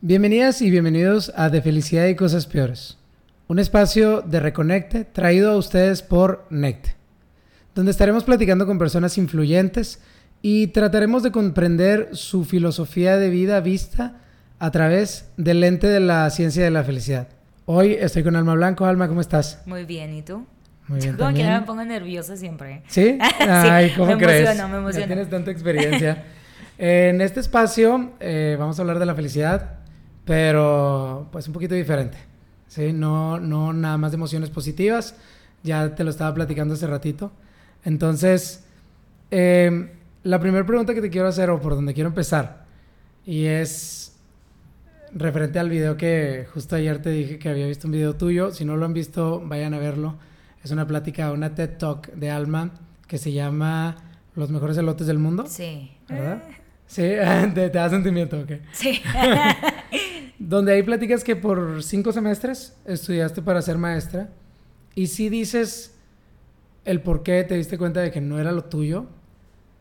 Bienvenidas y bienvenidos a De Felicidad y Cosas Peores, un espacio de Reconecte traído a ustedes por Necte, donde estaremos platicando con personas influyentes y trataremos de comprender su filosofía de vida vista a través del lente de la ciencia de la felicidad. Hoy estoy con Alma Blanco. Alma, ¿cómo estás? Muy bien, ¿y tú? Muy bien. Como que también. me pongo nerviosa siempre. ¿Sí? Ay, ¿cómo me crees? emociona, me Ya emociona. tienes tanta experiencia. en este espacio eh, vamos a hablar de la felicidad, pero pues un poquito diferente. ¿sí? No, no nada más de emociones positivas. Ya te lo estaba platicando hace ratito. Entonces, eh, la primera pregunta que te quiero hacer o por donde quiero empezar, y es referente al video que justo ayer te dije que había visto un video tuyo. Si no lo han visto, vayan a verlo. Es una plática, una TED Talk de Alma que se llama Los mejores elotes del mundo. Sí. ¿Verdad? Sí, te, te da sentimiento, ok. Sí. Donde ahí platicas que por cinco semestres estudiaste para ser maestra y sí dices el por qué te diste cuenta de que no era lo tuyo.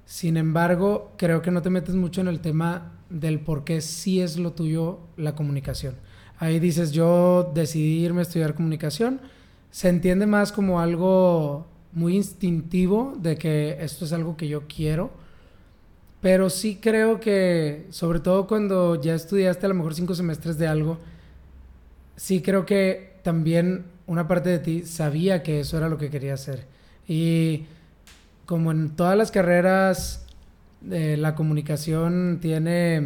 Sin embargo, creo que no te metes mucho en el tema del por qué sí es lo tuyo la comunicación. Ahí dices, yo decidí irme a estudiar comunicación. Se entiende más como algo muy instintivo de que esto es algo que yo quiero. Pero sí creo que, sobre todo cuando ya estudiaste a lo mejor cinco semestres de algo, sí creo que también una parte de ti sabía que eso era lo que quería hacer. Y como en todas las carreras, eh, la comunicación tiene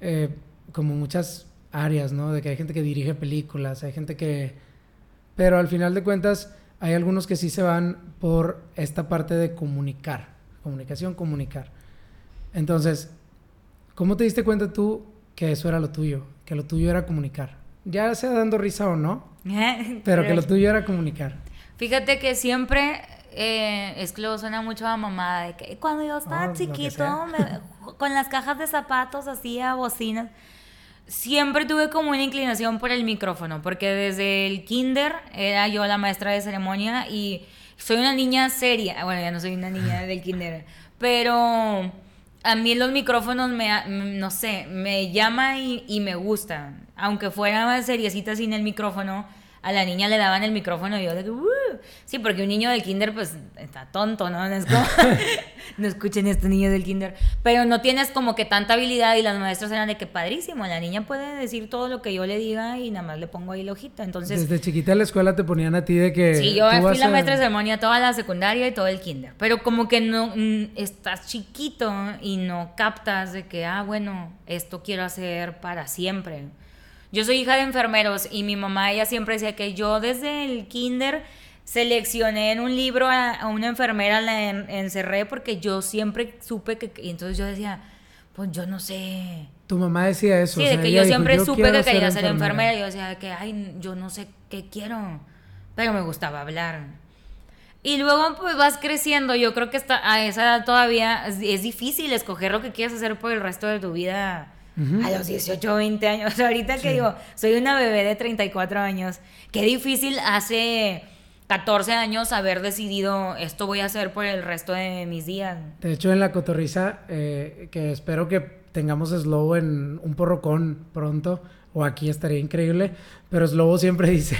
eh, como muchas áreas, ¿no? De que hay gente que dirige películas, hay gente que... Pero al final de cuentas, hay algunos que sí se van por esta parte de comunicar. Comunicación, comunicar. Entonces, ¿cómo te diste cuenta tú que eso era lo tuyo? Que lo tuyo era comunicar. Ya sea dando risa o no, pero que lo tuyo era comunicar. Fíjate que siempre, eh, es que luego suena mucho a mamá, de que cuando yo Oh, estaba sea. chiquito, me- con las cajas de zapatos hacía bocinas. Siempre tuve como una inclinación por el micrófono, porque desde el kinder era yo la maestra de ceremonia y soy una niña seria. Bueno, ya no soy una niña del kinder, pero a mí los micrófonos me, no sé, me llama y, y me gusta. Aunque fuera más seriecita sin el micrófono, a la niña le daban el micrófono y yo de que, "Uh". Sí, porque un niño del kinder pues está tonto, ¿no? No, es como- no escuchen este niño del kinder. Pero no tienes como que tanta habilidad y las maestras eran de que padrísimo, la niña puede decir todo lo que yo le diga y nada más le pongo ahí la hojita. Entonces, Desde chiquita en la escuela te ponían a ti de que... Sí, yo fui la a- maestra de ceremonia toda la secundaria y todo el kinder. Pero como que no mm, estás chiquito y no captas de que, ah, bueno, esto quiero hacer para siempre. Yo soy hija de enfermeros y mi mamá, ella siempre decía que yo desde el kinder seleccioné en un libro a, a una enfermera, la en- encerré porque yo siempre supe que... Y entonces yo decía, pues yo no sé. Tu mamá decía eso. Sí, o de que yo dijo, siempre "Yo supe que quería ser enfermera. Yo decía que, ay, yo no sé qué quiero, pero me gustaba hablar. Y luego pues vas creciendo, yo creo que está, a esa edad todavía es, es difícil escoger lo que quieres hacer por el resto de tu vida a los 18 o 20 años. Ahorita que digo, soy una bebé de 34 años, qué difícil hace 14 años haber decidido esto voy a hacer por el resto de mis días. De hecho, en la cotorriza, eh, que espero que tengamos Slobo en un porrocón pronto, o aquí estaría increíble, pero Slobo siempre dice,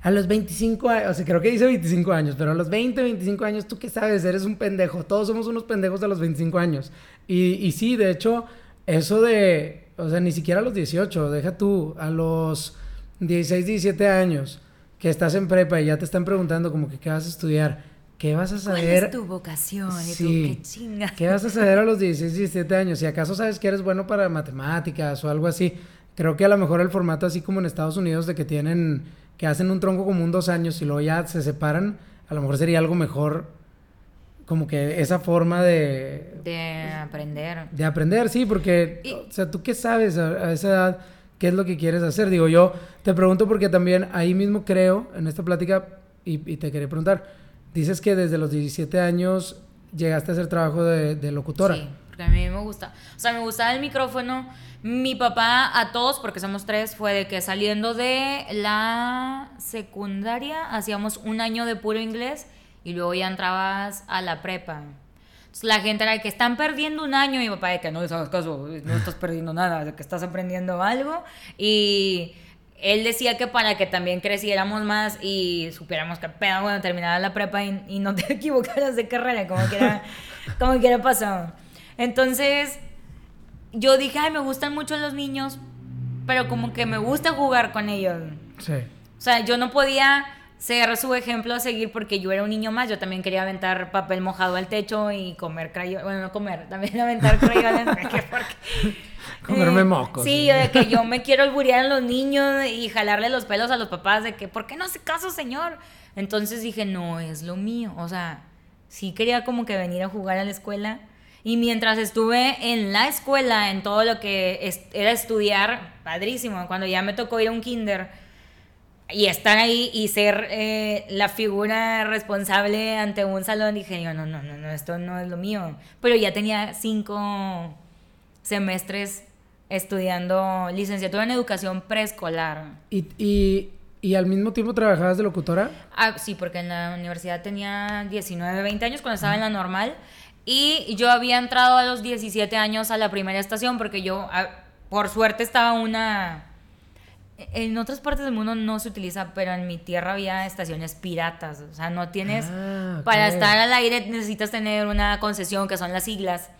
a los 25 años, o sea, creo que dice 25 años, pero a los 20, 25 años, ¿tú qué sabes? Eres un pendejo, todos somos unos pendejos a los 25 años. Y, y sí, de hecho, eso de, o sea, ni siquiera a los 18, deja tú, a los 16, 17 años, que estás en prepa y ya te están preguntando como que qué vas a estudiar, qué vas a ¿Cuál saber. es tu vocación? Sí. qué chinga. ¿Qué vas a saber a los 16, 17 años? Si acaso sabes que eres bueno para matemáticas o algo así. Creo que a lo mejor el formato así como en Estados Unidos de que tienen, que hacen un tronco común dos años y luego ya se separan, a lo mejor sería algo mejor como que esa forma de, De aprender. de aprender, sí, porque, Y- o sea, ¿tú qué sabes a, a esa edad? ¿Qué es lo que quieres hacer? Digo, yo te pregunto porque también ahí mismo creo, en esta plática, y, y te quería preguntar, dices que desde los 17 años llegaste a hacer trabajo de, de locutora. Sí, porque a mí me gusta. O sea, me gustaba el micrófono. Mi papá, a todos, porque somos tres, fue de que saliendo de la secundaria hacíamos un año de puro inglés y luego ya entrabas a la prepa. la gente era de que están perdiendo un año y mi papá de que no les hagas caso, no estás perdiendo nada, de que estás aprendiendo algo. Y él decía que para que también creciéramos más y supiéramos que pedo cuando terminara la prepa y, no te equivocaras de carrera, como quiera, como quiera pasó. Entonces, yo dije, ay, me gustan mucho los niños, pero como que me gusta jugar con ellos. Sí. O sea, yo no podía ser su ejemplo a seguir porque yo era un niño más. Yo también quería aventar papel mojado al techo y comer crayones. Bueno, no comer, también aventar crayones. porque, Comerme eh, mocos. Sí, de que yo me quiero alburear a los niños y jalarle los pelos a los papás de que, ¿por qué no hace caso, señor? Entonces dije, no, es lo mío. O sea, sí quería como que venir a jugar a la escuela. Y mientras estuve en la escuela, en todo lo que era estudiar, padrísimo. Cuando ya me tocó ir a un kinder y estar ahí y ser eh, la figura responsable ante un salón, dije yo, no, no, no, no, esto no es lo mío. Pero ya tenía cinco semestres estudiando licenciatura en educación preescolar. ¿Y, y, y al mismo tiempo trabajabas de locutora? Ah, sí, porque en la universidad tenía 19, 20 años cuando estaba en la normal. Y yo había entrado a los 17 años a la primera estación porque yo, ah, por suerte, estaba una en otras partes del mundo no se utiliza, pero en mi tierra había estaciones piratas. O sea, no tienes. Ah, para estar al aire necesitas tener una concesión, que son las siglas.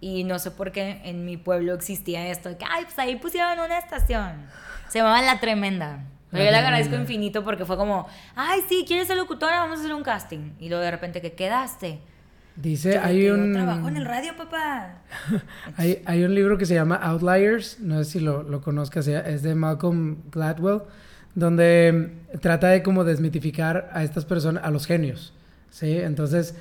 Y no sé por qué en mi pueblo existía esto. Que, ay, pues ahí pusieron una estación. Se llamaba La Tremenda. Pero yo le agradezco infinito porque fue como, ay, sí, ¿quieres ser locutora? Vamos a hacer un casting. Y luego de repente, que quedaste? Dice, hay un... trabajo en el radio, papá. hay, hay, un libro que se llama Outliers, no sé si lo, lo conozcas, es de Malcolm Gladwell, donde trata de como desmitificar a estas personas, a los genios, ¿sí? Entonces,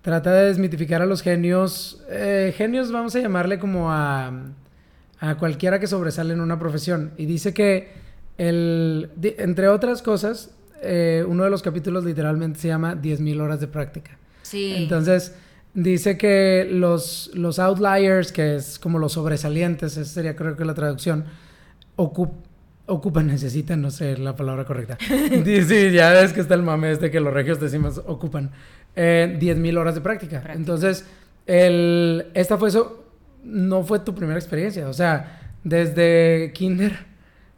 trata de desmitificar a los genios, eh, genios vamos a llamarle como a, a cualquiera que sobresale en una profesión. Y dice que, el, entre otras cosas, eh, uno de los capítulos literalmente se llama 10.000 horas de práctica. Sí. Entonces, dice que los, los outliers, que es como los sobresalientes, esa sería creo que la traducción, ocupan, necesitan, no sé la palabra correcta. sí, ya ves que está el mame este que los regios decimos ocupan. Eh, 10.000 horas de práctica. Entonces, el, esta fue eso, no fue tu primera experiencia. O sea, desde kinder,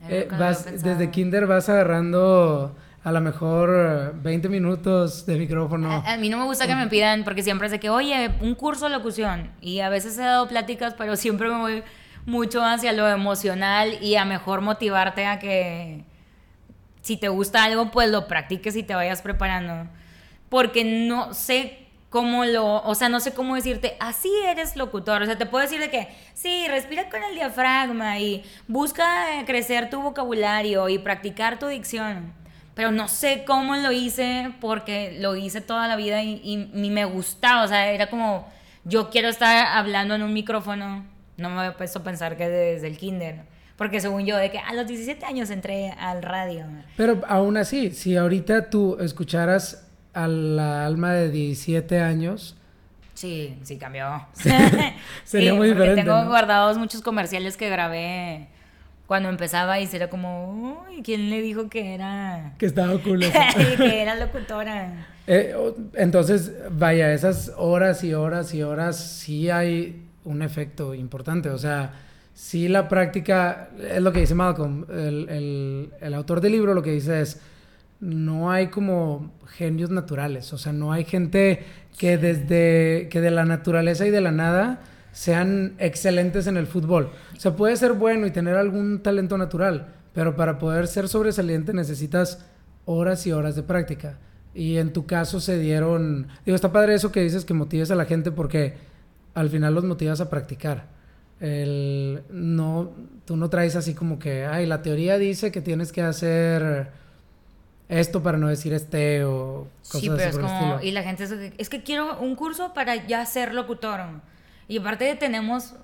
eh, vas, desde kinder vas agarrando a lo mejor 20 minutos de micrófono. A, mí no me gusta que me pidan, porque siempre de que, oye, un curso de locución. Y a veces he dado pláticas, pero siempre me voy mucho hacia lo emocional y a mejor motivarte a que si te gusta algo, pues lo practiques y te vayas preparando. Porque no sé cómo lo, o sea, no sé cómo decirte, así eres locutor. O sea, te puedo decir de que, sí, respira con el diafragma y busca eh, crecer tu vocabulario y practicar tu dicción pero no sé cómo lo hice porque lo hice toda la vida y, y, me gustaba, o sea, era como, yo quiero estar hablando en un micrófono, no me había puesto a pensar que desde el kinder, porque según yo, de que a los 17 años entré al radio. Pero aún así, si ahorita tú escucharas a la alma de 17 años... Sí, sí cambió. Sería muy diferente. Tengo guardados muchos comerciales que grabé cuando empezaba y era como, uy, ¿quién le dijo que era? Que estaba cool. que era locutora. Eh, entonces, vaya, esas horas y horas y horas sí hay un efecto importante. O sea, sí la práctica, es lo que dice Malcolm, el, el, el autor del libro lo que dice es, no hay como genios naturales. O sea, no hay gente que desde, que de la naturaleza y de la nada sean excelentes en el fútbol. O sea, puede ser bueno y tener algún talento natural, pero para poder ser sobresaliente necesitas horas y horas de práctica. Y en tu caso se dieron... Digo, está padre eso que dices que motives a la gente porque al final los motivas a practicar. El, no, tú no traes así como que, ay, la teoría dice que tienes que hacer esto para no decir este o cosas sí, pero es como, y la gente es, es que quiero un curso para ya ser locutor. Y aparte tenemos,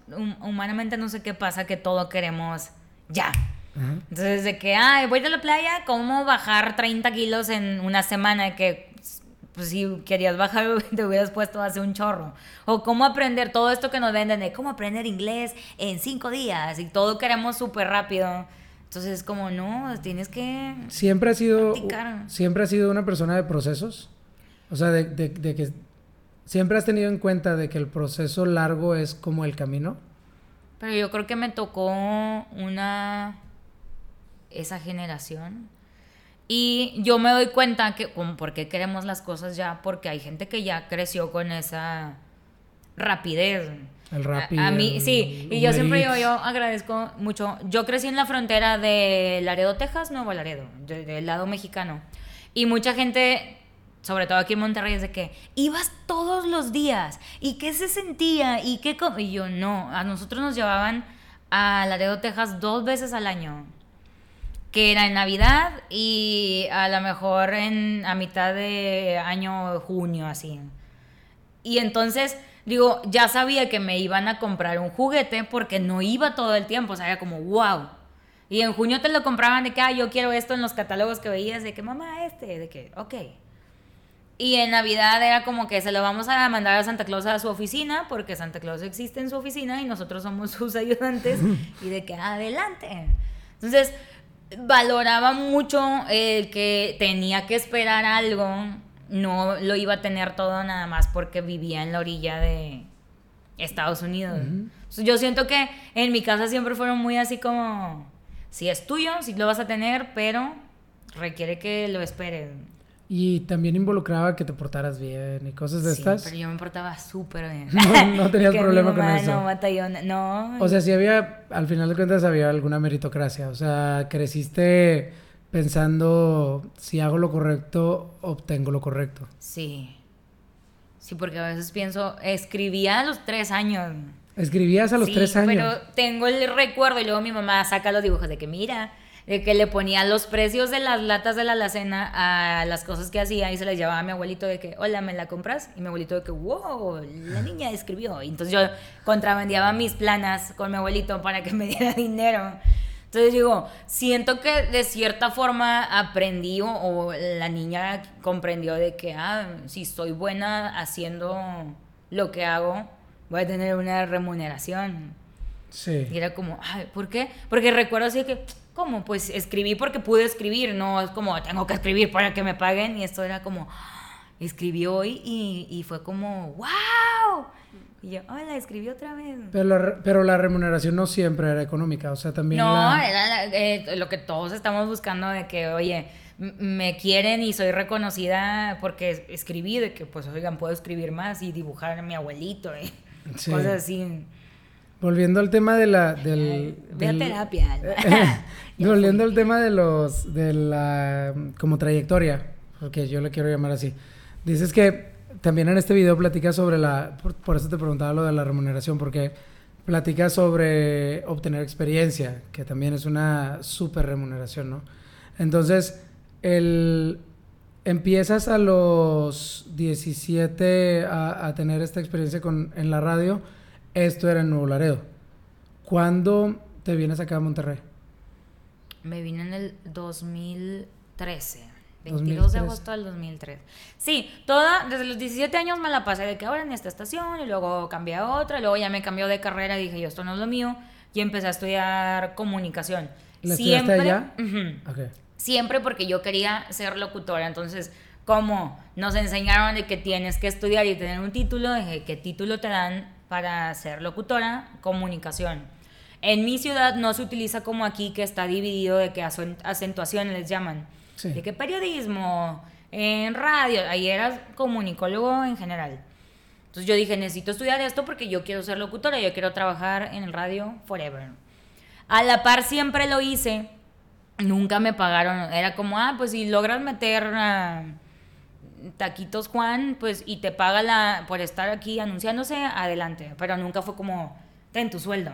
humanamente no sé qué pasa, que todo queremos ya. Entonces, de que, ay, voy a la playa, ¿cómo bajar 30 kilos en una semana? Que, pues si querías bajar, te hubieras puesto hace un chorro. O cómo aprender todo esto que nos venden de cómo aprender inglés en cinco días. Y todo queremos súper rápido. Entonces, como, no, tienes que. Siempre ha sido. Siempre ha sido una persona de procesos. O sea, de, de, de que ¿Siempre has tenido en cuenta de que el proceso largo es como el camino? Pero yo creo que me tocó una... esa generación. Y yo me doy cuenta que, como, ¿por qué queremos las cosas ya? Porque hay gente que ya creció con esa rapidez. El rápido. A, mí, sí. Y yo siempre digo, yo agradezco mucho. Yo crecí en la frontera de Laredo, Texas, Nuevo Laredo, del lado mexicano. Y mucha gente, sobre todo aquí en Monterrey, es de que ibas todos los días. ¿Y qué se sentía? ¿Y qué? Y yo, no. A nosotros nos llevaban a Laredo, Texas dos veces al año que era en Navidad y a lo mejor en a mitad de año junio así. Y entonces digo, ya sabía que me iban a comprar un juguete porque no iba todo el tiempo, o sea, era como wow. Y en junio te lo compraban de que, ah, yo quiero esto en los catálogos que veías, de que, mamá, este, de que, ok. Y en Navidad era como que se lo vamos a mandar a Santa Claus a su oficina, porque Santa Claus existe en su oficina y nosotros somos sus ayudantes, y de que, adelante. Entonces, valoraba mucho el que tenía que esperar algo, no lo iba a tener todo nada más porque vivía en la orilla de Estados Unidos. yo siento que en mi casa siempre fueron muy así como, si es tuyo, si lo vas a tener, pero requiere que lo esperes. Y también involucraba que te portaras bien y cosas de sí, estas. pero yo me portaba súper bien. No, tenías problema con eso. No, batallón, no. O sea, si había, al final de cuentas, había alguna meritocracia. O sea, creciste pensando, si hago lo correcto, obtengo lo correcto. Sí. Sí, porque a veces pienso, escribía a los tres años. ¿Escribías a los tres años? pero tengo el recuerdo y luego mi mamá saca los dibujos de que, mira, de que le ponía los precios de las latas de la alacena a las cosas que hacía y se las llevaba a mi abuelito de que, hola, ¿me la compras? Y mi abuelito de que, wow, la niña escribió. Y entonces yo contrabandeaba mis planas con mi abuelito para que me diera dinero. Entonces digo, siento que de cierta forma aprendí o, la niña comprendió de que, ah, si soy buena haciendo lo que hago, voy a tener una remuneración. Sí. Y era como, ay, ¿por qué? Porque recuerdo así que ¿Cómo? Pues escribí porque pude escribir, no es como tengo que escribir para que me paguen. Y esto era como, escribí hoy y, y fue como, ¡wow! Y yo, hola, escribí otra vez. Pero la, pero la remuneración no siempre era económica, o sea, también. No, era eh, lo que todos estamos buscando de que, oye, me quieren y soy reconocida porque escribí, de que, pues, oigan, puedo escribir más y dibujar a mi abuelito, y cosas así. Volviendo al tema de la... Del, Ve terapia. volviendo al tema de los... de la... como trayectoria, porque yo le quiero llamar así. Dices que también en este video platicas sobre la... Por, eso te preguntaba lo de la remuneración, porque platicas sobre obtener experiencia, que también es una súper remuneración, ¿no? Entonces, el... Empiezas a los 17 a, a tener esta experiencia con, en la radio esto era en Nuevo Laredo. ¿Cuándo te vienes acá a Monterrey? Me vine en el 2013. 22 de agosto del 2003. Sí, toda, desde los 17 años me la pasé de que ahora en esta estación y luego cambié a otra, y luego ya me cambió de carrera y dije, yo, esto no es lo mío, y empecé a estudiar comunicación. ¿La siempre, allá? Siempre porque yo quería ser locutora, entonces, como nos enseñaron de que tienes que estudiar y tener un título, dije, ¿qué título te dan para ser locutora, comunicación. En mi ciudad no se utiliza como aquí, que está dividido de que acentuaciones les llaman. De que periodismo, en radio, ahí eras comunicólogo en general. Entonces yo dije, necesito estudiar esto porque yo quiero ser locutora, yo quiero trabajar en el radio forever. A la par siempre lo hice, nunca me pagaron, era como, ah, pues si logras meter... Taquitos Juan, pues, y te paga la, por estar aquí anunciándose, adelante. Pero nunca fue como, ten tu sueldo.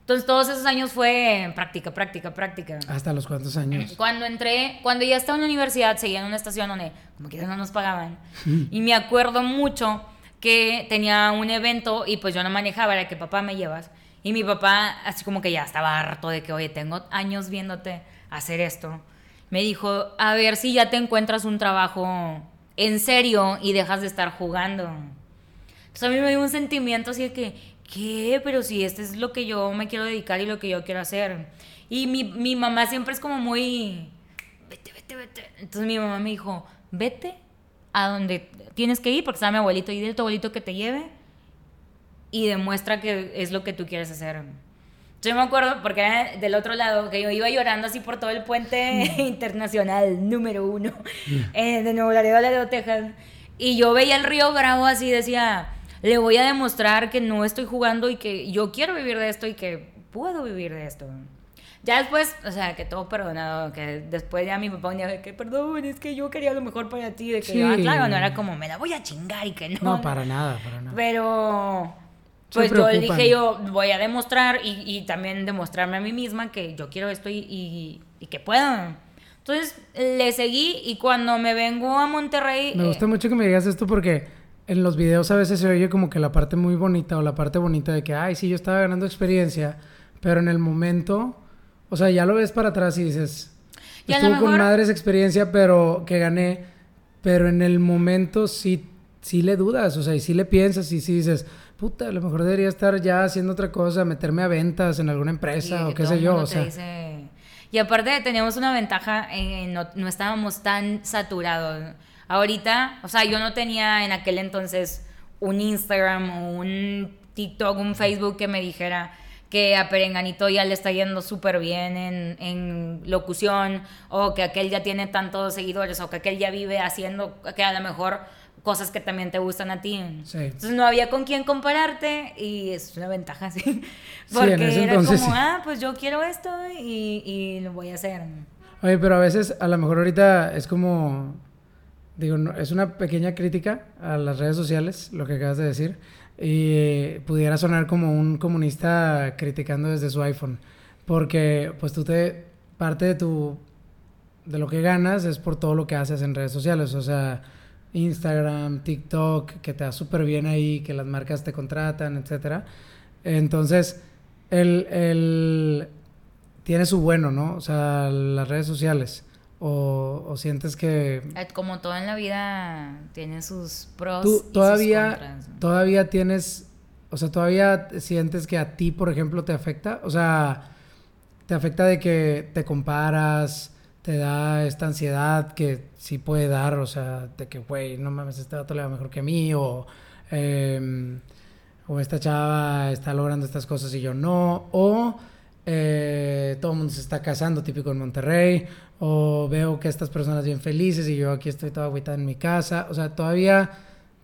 Entonces, todos esos años fue práctica, práctica, práctica. ¿Hasta los cuántos años? Cuando entré, cuando ya estaba en la universidad, seguía en una estación donde, como que no nos pagaban. y me acuerdo mucho que tenía un evento y pues yo no manejaba, era que papá me llevas. Y mi papá, así como que ya estaba harto de que, oye, tengo años viéndote hacer esto me dijo, a ver si ya te encuentras un trabajo en serio y dejas de estar jugando. Entonces a mí me dio un sentimiento así de que, ¿qué? Pero si este es lo que yo me quiero dedicar y lo que yo quiero hacer. Y mi, mi mamá siempre es como muy, vete, vete, vete. Entonces mi mamá me dijo, vete a donde tienes que ir, porque está mi abuelito, y dile a tu abuelito que te lleve y demuestra que es lo que tú quieres hacer. Yo me acuerdo, porque era del otro lado, que yo iba llorando así por todo el puente internacional número uno eh, de Nuevo Laredo, Laredo, Texas. Y yo veía el río Bravo así, decía, le voy a demostrar que no estoy jugando y que yo quiero vivir de esto y que puedo vivir de esto. Ya después, o sea, que todo perdonado, que después ya mi papá un día de que, perdón, es que yo quería lo mejor para ti, de que, Sí. ah, claro, no era como, me la voy a chingar y que no. No, para nada, para nada. Pero, pues yo dije, yo voy a demostrar y, y también demostrarme a mí misma que yo quiero esto y, y, y que puedo. Entonces le seguí y cuando me vengo a Monterrey... Me eh, gusta mucho que me digas esto porque en los videos a veces se oye como que la parte muy bonita o la parte bonita de que, ay, sí, yo estaba ganando experiencia, pero en el momento, o sea, ya lo ves para atrás y dices, Y estuvo con mejor- madre esa experiencia, pero que gané, pero en el momento sí, sí le dudas, o sea, y sí le piensas y sí dices, puta, a lo mejor debería estar ya haciendo otra cosa, meterme a ventas en alguna empresa o qué sé yo, o sea, dice- Y aparte teníamos una ventaja, en no, no estábamos tan saturados. Ahorita, o sea, yo no tenía en aquel entonces un Instagram o un TikTok, un Facebook que me dijera que a Perenganito ya le está yendo súper bien en, en locución o que aquel ya tiene tantos seguidores o que aquel ya vive haciendo que a lo mejor cosas que también te gustan a ti. Sí. Entonces no había con quién compararte y es una ventaja, sí. Sí, Porque en ese era entonces como, sí. ah, pues yo quiero esto y, y lo voy a hacer. Oye, pero a veces, a lo mejor ahorita es como, digo, no- es una pequeña crítica a las redes sociales, lo que acabas de decir, y pudiera sonar como un comunista criticando desde su iPhone, porque pues tú te, parte de tu, de lo que ganas es por todo lo que haces en redes sociales, o sea, Instagram, TikTok, que te da súper bien ahí, que las marcas te contratan, etcétera. Entonces, el, el, tiene su bueno, ¿no? O sea, las redes sociales. O, o sientes que Eh, Como todo en la vida tiene sus pros tú y sus todavía, contras. todavía tienes, o sea, todavía sientes que a ti, por ejemplo, te afecta. O sea, te afecta de que te comparas, te da esta ansiedad que sí puede dar, o sea, de que, güey, no mames, este vato le va mejor que a mí, o, em, o esta chava está logrando estas cosas y yo no, o eh, todo el mundo se está casando, típico en Monterrey, o veo que estas personas bien felices y yo aquí estoy toda agüitada en mi casa, o sea, todavía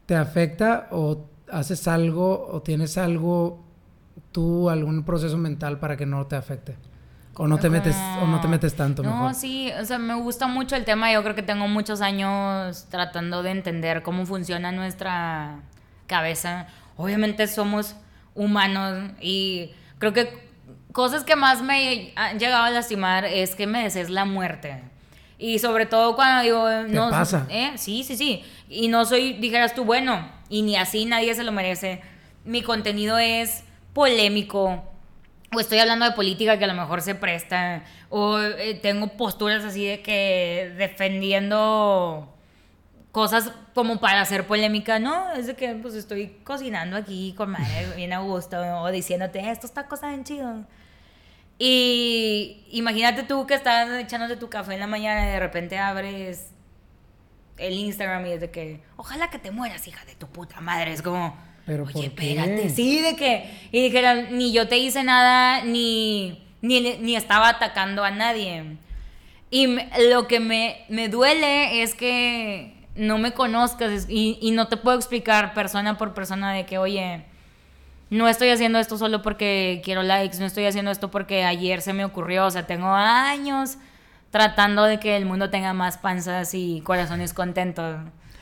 te afecta o haces algo o tienes algo tú algún proceso mental para que no te afecte o no te metes o no te metes tanto No, mejor. sí, o sea, me gusta mucho el tema. Yo creo que tengo muchos años tratando de entender cómo funciona nuestra cabeza. Obviamente somos humanos y creo que cosas que más me han llegado a lastimar es que me desees la muerte. Y sobre todo cuando digo, no, pasa? ¿eh? Sí, sí, sí. Y no soy, dijeras tú, bueno, y ni así nadie se lo merece. Mi contenido es polémico, o estoy hablando de política que a lo mejor se presta, o eh, tengo posturas así de que defendiendo cosas como para hacer polémica, ¿no? Es de que pues estoy cocinando aquí con madre, bien a gusto, o diciéndote, estos tacos saben chidos. Y imagínate tú que estás echándote tu café en la mañana y de repente abres el Instagram y es de que, ojalá que te mueras, hija de tu puta madre. Es como, Pero oye, espérate, sí, de que, y dijera, ni yo te hice nada, ni, ni, ni estaba atacando a nadie. Y me- lo que me, me duele es que no me conozcas y, y no te puedo explicar persona por persona de que, oye, no estoy haciendo esto solo porque quiero likes, no estoy haciendo esto porque ayer se me ocurrió, o sea, tengo años tratando de que el mundo tenga más panzas y corazones contentos.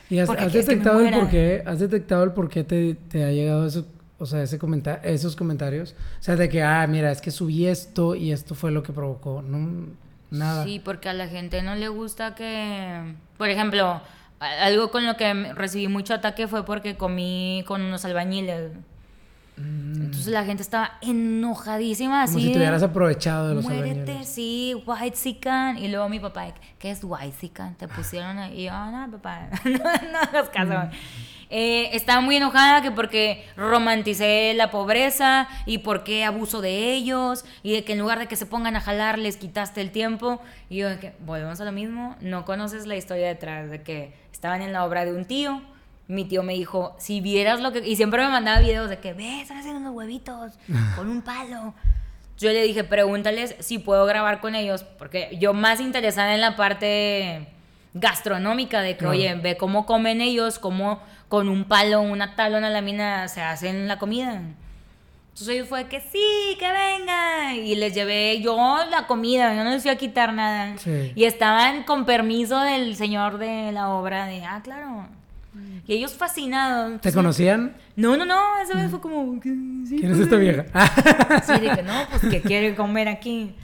¿Y has, detectado el por qué? ¿Has detectado el por qué te, te ha llegado eso, o sea, ese comenta esos comentarios? O sea, de que, ah, mira, es que subí esto y esto fue lo que provocó. No, nada. Sí, porque a la gente no le gusta que, por ejemplo, algo con lo que recibí mucho ataque fue porque comí con unos albañiles. Entonces la gente estaba enojadísima así. Como si te hubieras aprovechado de los Muérete, albañiles. sí, white sican. Y luego mi papá, ¿qué es white sican? Te pusieron ahí. Y yo, "Ah, no, papá, no, no hagas caso. Eh, estaba muy enojada que porque romanticé la pobreza y porque abuso de ellos y de que en lugar de que se pongan a jalar les quitaste el tiempo. Y yo, que volvemos a lo mismo, no conoces la historia detrás de que estaban en la obra de un tío. Mi tío me dijo, si vieras lo que... Y siempre me mandaba videos de que, ve, están haciendo unos huevitos con un palo. Yo le dije, pregúntales si puedo grabar con ellos, porque yo más interesada en la parte gastronómica de que, Claro. oye, ve cómo comen ellos, cómo con un palo, una tabla, una lámina se hacen la comida. Entonces ellos fue que sí, que venga. Y les llevé yo la comida, yo no les fui a quitar nada. Sí. Y estaban con permiso del señor de la obra de, ah, claro. Y ellos fascinados. ¿Te conocían? No, no, no, esa vez fue como... sí, ¿Quién es pues, esta vieja? Sí, de que no, pues que quiere comer aquí.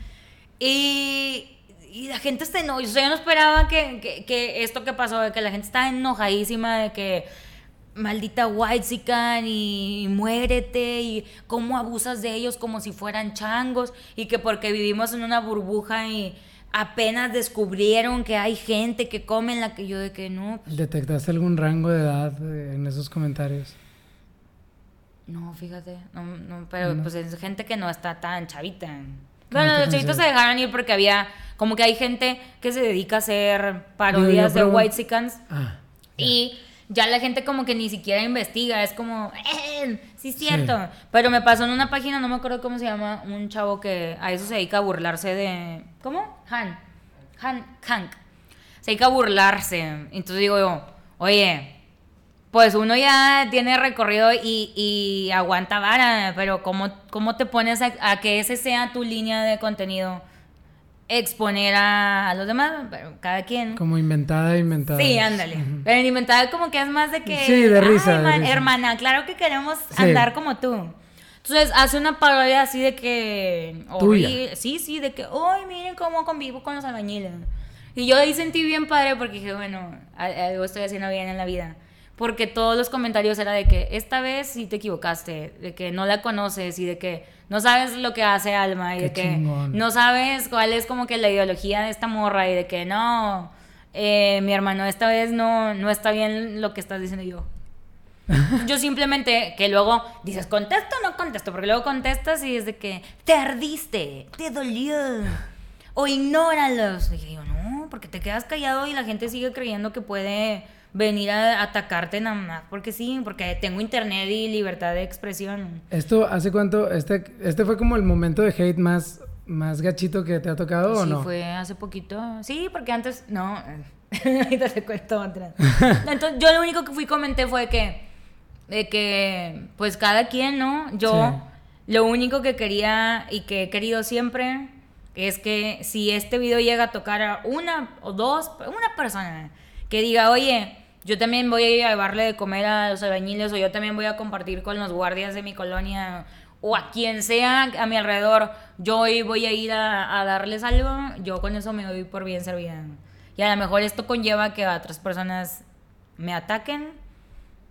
Y, y la gente está enojada. O sea, yo no esperaba que, que, que esto que pasó, de que la gente estaba enojadísima, de que maldita white y, y muérete y cómo abusas de ellos como si fueran changos y que porque vivimos en una burbuja y apenas descubrieron que hay gente que come en la que yo de que no, pues, ¿Detectaste algún rango de edad eh, en esos comentarios? No, fíjate, no, no, pero No. pues es gente que no está tan chavita. no Bueno, los chavitos se dejaron ir porque había, como que hay gente que se dedica a hacer parodias de White Sicans Ah. y ya la gente como que ni siquiera investiga, es como, eh, sí es cierto. Pero me pasó en una página, no me acuerdo cómo se llama, un chavo que a eso se dedica a burlarse de, ¿cómo? Han, Han, Hank. Se dedica a burlarse. Entonces digo yo, oye, pues uno ya tiene recorrido y, y aguanta vara, pero ¿cómo, cómo te pones a, a que ese sea tu línea de contenido? Exponer a, a los demás, pero cada quien. Como inventada, inventada. Sí, ándale. Pero en inventada como que es más de que... Sí, de risa, "Ay, de man- risa". hermana, claro que queremos Sí. andar como tú. Entonces hace una parodia así de que... Tuya. Sí, sí, de que, ay, miren cómo convivo con los albañiles. Y yo ahí sentí bien padre porque dije, bueno, algo estoy haciendo bien en la vida. Porque todos los comentarios era de que esta vez sí te equivocaste, de que no la conoces y de que no sabes lo que hace Alma y Qué de que chingón. no sabes cuál es como que la ideología de esta morra y de que no, eh, mi hermano, esta vez no, no está bien lo que estás diciendo yo. Yo simplemente, que luego dices, contesto o no contesto, porque luego contestas y es de que te ardiste, te dolió, o ignóralos. Dije yo, no, porque te quedas callado y la gente sigue creyendo que puede venir a atacarte nada más, porque sí, porque tengo internet y libertad de expresión. ¿Esto hace cuánto? Este, este fue como el momento de hate más, más gachito que te ha tocado o sí, no? fue hace poquito. Sí, porque antes, no, ahorita te cuento otra. Entonces, yo lo único que fui comenté fue que, de que, pues cada quien, ¿no? Yo, lo único que quería y que he querido siempre es que si este video llega a tocar a una o dos, una persona que diga, oye, yo también voy a llevarle de comer a los albañiles o yo también voy a compartir con los guardias de mi colonia o a quien sea a mi alrededor, yo hoy voy a ir a, a darles algo, yo con eso me doy por bien servida. Y a lo mejor esto conlleva que otras personas me ataquen,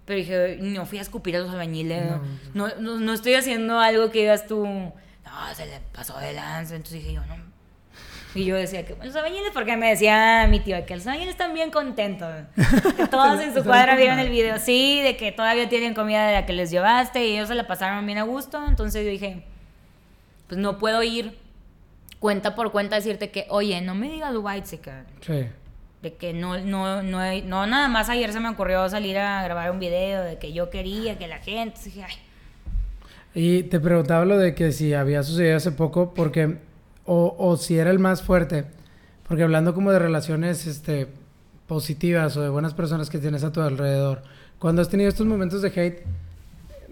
pero dije, no fui a escupir a los albañiles, no, no, no estoy haciendo algo que digas tú, no, se le pasó de lanza, entonces dije yo, no. Y yo decía que los albañiles, porque me decía mi tío que los albañiles están bien contentos. Que todos en su cuadra vieron el video, sí, de que todavía tienen comida de la que les llevaste y ellos se la pasaron bien a gusto. Entonces yo dije, pues no puedo ir cuenta por cuenta decirte que, oye, no me digas white Sí. de que no, no, no, no, nada más ayer se me ocurrió salir a grabar un video de que yo quería que la gente, dije, ay, Y te preguntaba lo de que si había sucedido hace poco, porque, o, o si era el más fuerte, porque hablando como de relaciones este, positivas o de buenas personas que tienes a tu alrededor, cuando has tenido estos momentos de hate,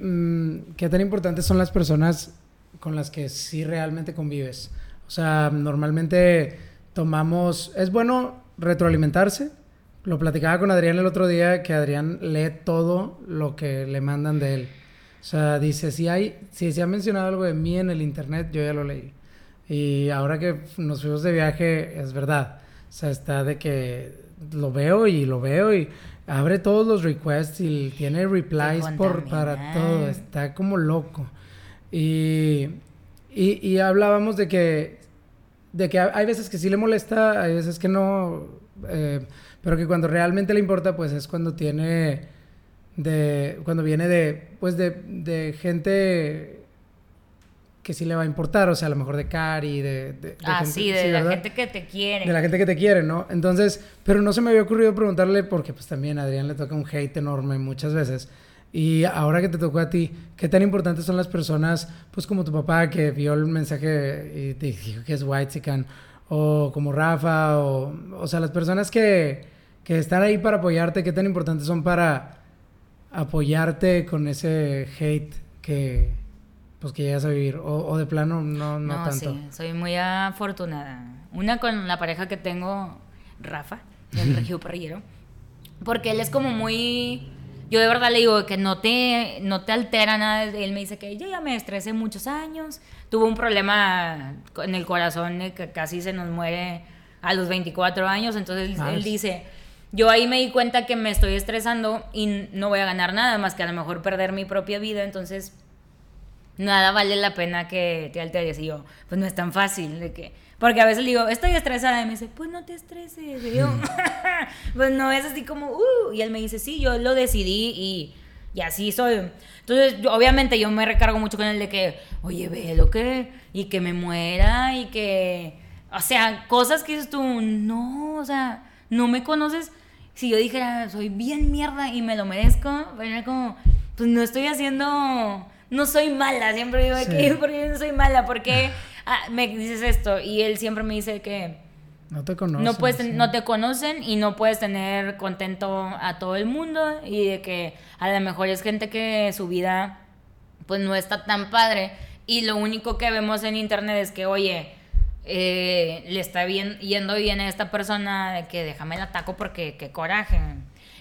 mm, ¿qué tan importantes son las personas con las que sí realmente convives? O sea, normalmente tomamos, es bueno retroalimentarse. Lo platicaba con Adrián el otro día, que Adrián lee todo lo que le mandan de él. O sea, dice, si hay, si se ha mencionado algo de mí en el internet, yo ya lo leí. Y ahora que nos fuimos de viaje, es verdad. O sea, está de que lo veo y lo veo y abre todos los requests y tiene replies por, para todo. Está como loco. Y, y, hablábamos de que, de que hay veces que sí le molesta, hay veces que no, eh, pero que cuando realmente le importa, pues es cuando tiene, de, cuando viene de, pues de, de gente que sí le va a importar, o sea, a lo mejor de Cari, de... de, ah, sí, de la gente que te quiere. De la gente que te quiere, ¿no? Entonces, pero no se me había ocurrido preguntarle, porque pues también a Adrián le toca un hate enorme muchas veces. Y ahora que te tocó a ti, ¿qué tan importantes son las personas, pues como tu papá que vio el mensaje y te dijo que es white o como Rafa, o, o sea, las personas que, que están ahí para apoyarte, ¿qué tan importantes son para apoyarte con ese hate que pues que llegas a vivir. O, de plano no, no, no tanto. Sí, soy muy afortunada. Una con la pareja que tengo, Rafa, el regio parrillero. Porque él es como muy. Yo de verdad le digo que no te, no te altera nada. Él me dice que yo ya me estresé muchos años. Tuvo un problema en el corazón que casi se nos muere a los 24 años. Entonces él dice, yo ahí me di cuenta que me estoy estresando y no voy a ganar nada más que a lo mejor perder mi propia vida. Entonces nada vale la pena que te alteres. Y yo, pues no es tan fácil de que... Porque a veces le digo, estoy estresada. Y me dice, pues no te estreses. Y yo, pues no es así como, uh. Y él me dice, sí, yo lo decidí y, y así soy. Entonces, obviamente yo me recargo mucho con él de que, oye, ve lo que... Y que me muera y que... O sea, cosas que dices tú, no, o sea, no me conoces. Si yo dijera, soy bien mierda y me lo merezco, pues como, pues no estoy haciendo no soy mala, siempre digo que porque no soy mala, porque ah, me dices esto y él siempre me dice que no te conocen, no puedes no te conocen y no puedes tener contento a todo el mundo y de que a lo mejor es gente que su vida pues no está tan padre y lo único que vemos en internet es que oye eh, le está bien, yendo bien a esta persona de que déjame el ataco porque qué coraje.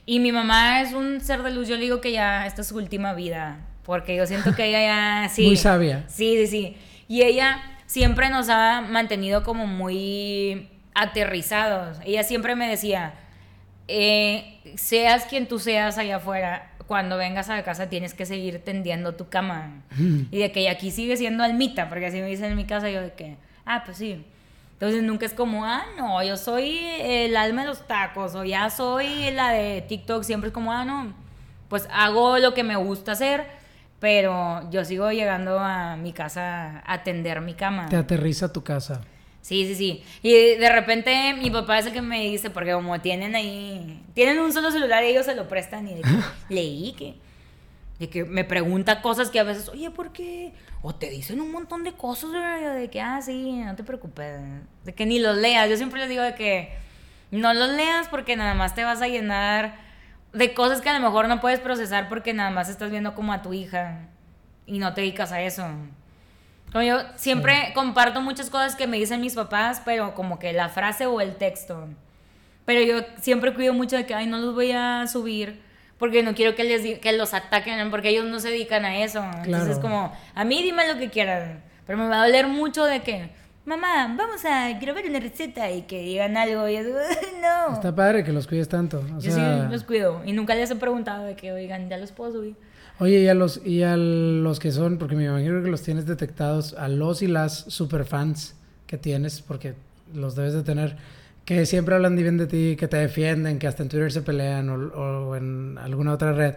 Y mi mamá es un ser de luz, yo le digo que ya esta es su última vida porque yo siento que ella ya, sí. Muy sabia. Sí, sí, sí. Y ella siempre nos ha mantenido como muy aterrizados. Ella siempre me decía, eh, seas quien tú seas allá afuera, cuando vengas a la casa tienes que seguir tendiendo tu cama. Y de que aquí sigue siendo almita, porque así me dicen en mi casa, yo de que, ah, pues sí. Entonces nunca es como, ah, no, yo soy el alma de los tacos, o ya soy la de TikTok, siempre es como, ah, no, pues hago lo que me gusta hacer pero yo sigo llegando a mi casa a atender mi cama. Te aterriza tu casa. Sí, sí, sí. Y de repente mi papá es el que me dice, porque como tienen ahí, tienen un solo celular y ellos se lo prestan y de que leí que, de que me pregunta cosas que a veces, oye, ¿por qué? O te dicen un montón de cosas, de que, ah, sí, no te preocupes, de que ni los leas. Yo siempre les digo de que no los leas porque nada más te vas a llenar de cosas que a lo mejor no puedes procesar porque nada más estás viendo como a tu hija y no te dedicas a eso. Como yo siempre comparto muchas cosas que me dicen mis papás, pero como que la frase o el texto. Pero yo siempre cuido mucho de que, ay, no los voy a subir porque no quiero que, les que los ataquen, porque ellos no se dedican a eso. Entonces, como, a mí dime lo que quieran, pero me va a doler mucho de que mamá, vamos a grabar una receta y que digan algo. Y yo digo, no. Está padre que los cuides tanto. yo sí los cuido. Y nunca les he preguntado de que, oigan, ya los puedo subir. Oye, y a los, y a los que son, porque me imagino que los tienes detectados, a los y las superfans que tienes, porque los debes de tener, que siempre hablan bien de ti, que te defienden, que hasta en Twitter se pelean o, o en alguna otra red.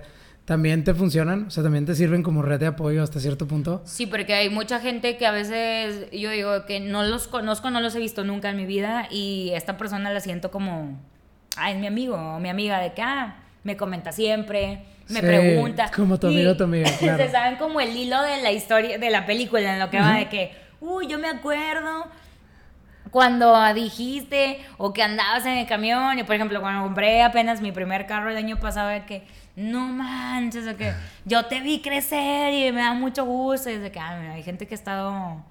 ¿También te funcionan? O sea, ¿también te sirven como red de apoyo hasta cierto punto? Sí, porque hay mucha gente que a veces yo digo que no los conozco, no los he visto nunca en mi vida y esta persona la siento como, ah, es mi amigo o mi amiga de que, ah, me comenta siempre, me pregunta. Como tu amigo, tu amiga, claro. Se saben como el hilo de la historia, de la película, en lo que va de que, uy, yo me acuerdo cuando dijiste o que andabas en el camión y por ejemplo cuando compré apenas mi primer carro el año pasado de que no manches, de que yo te vi crecer y me da mucho gusto. Y de que ah, hay gente que ha estado.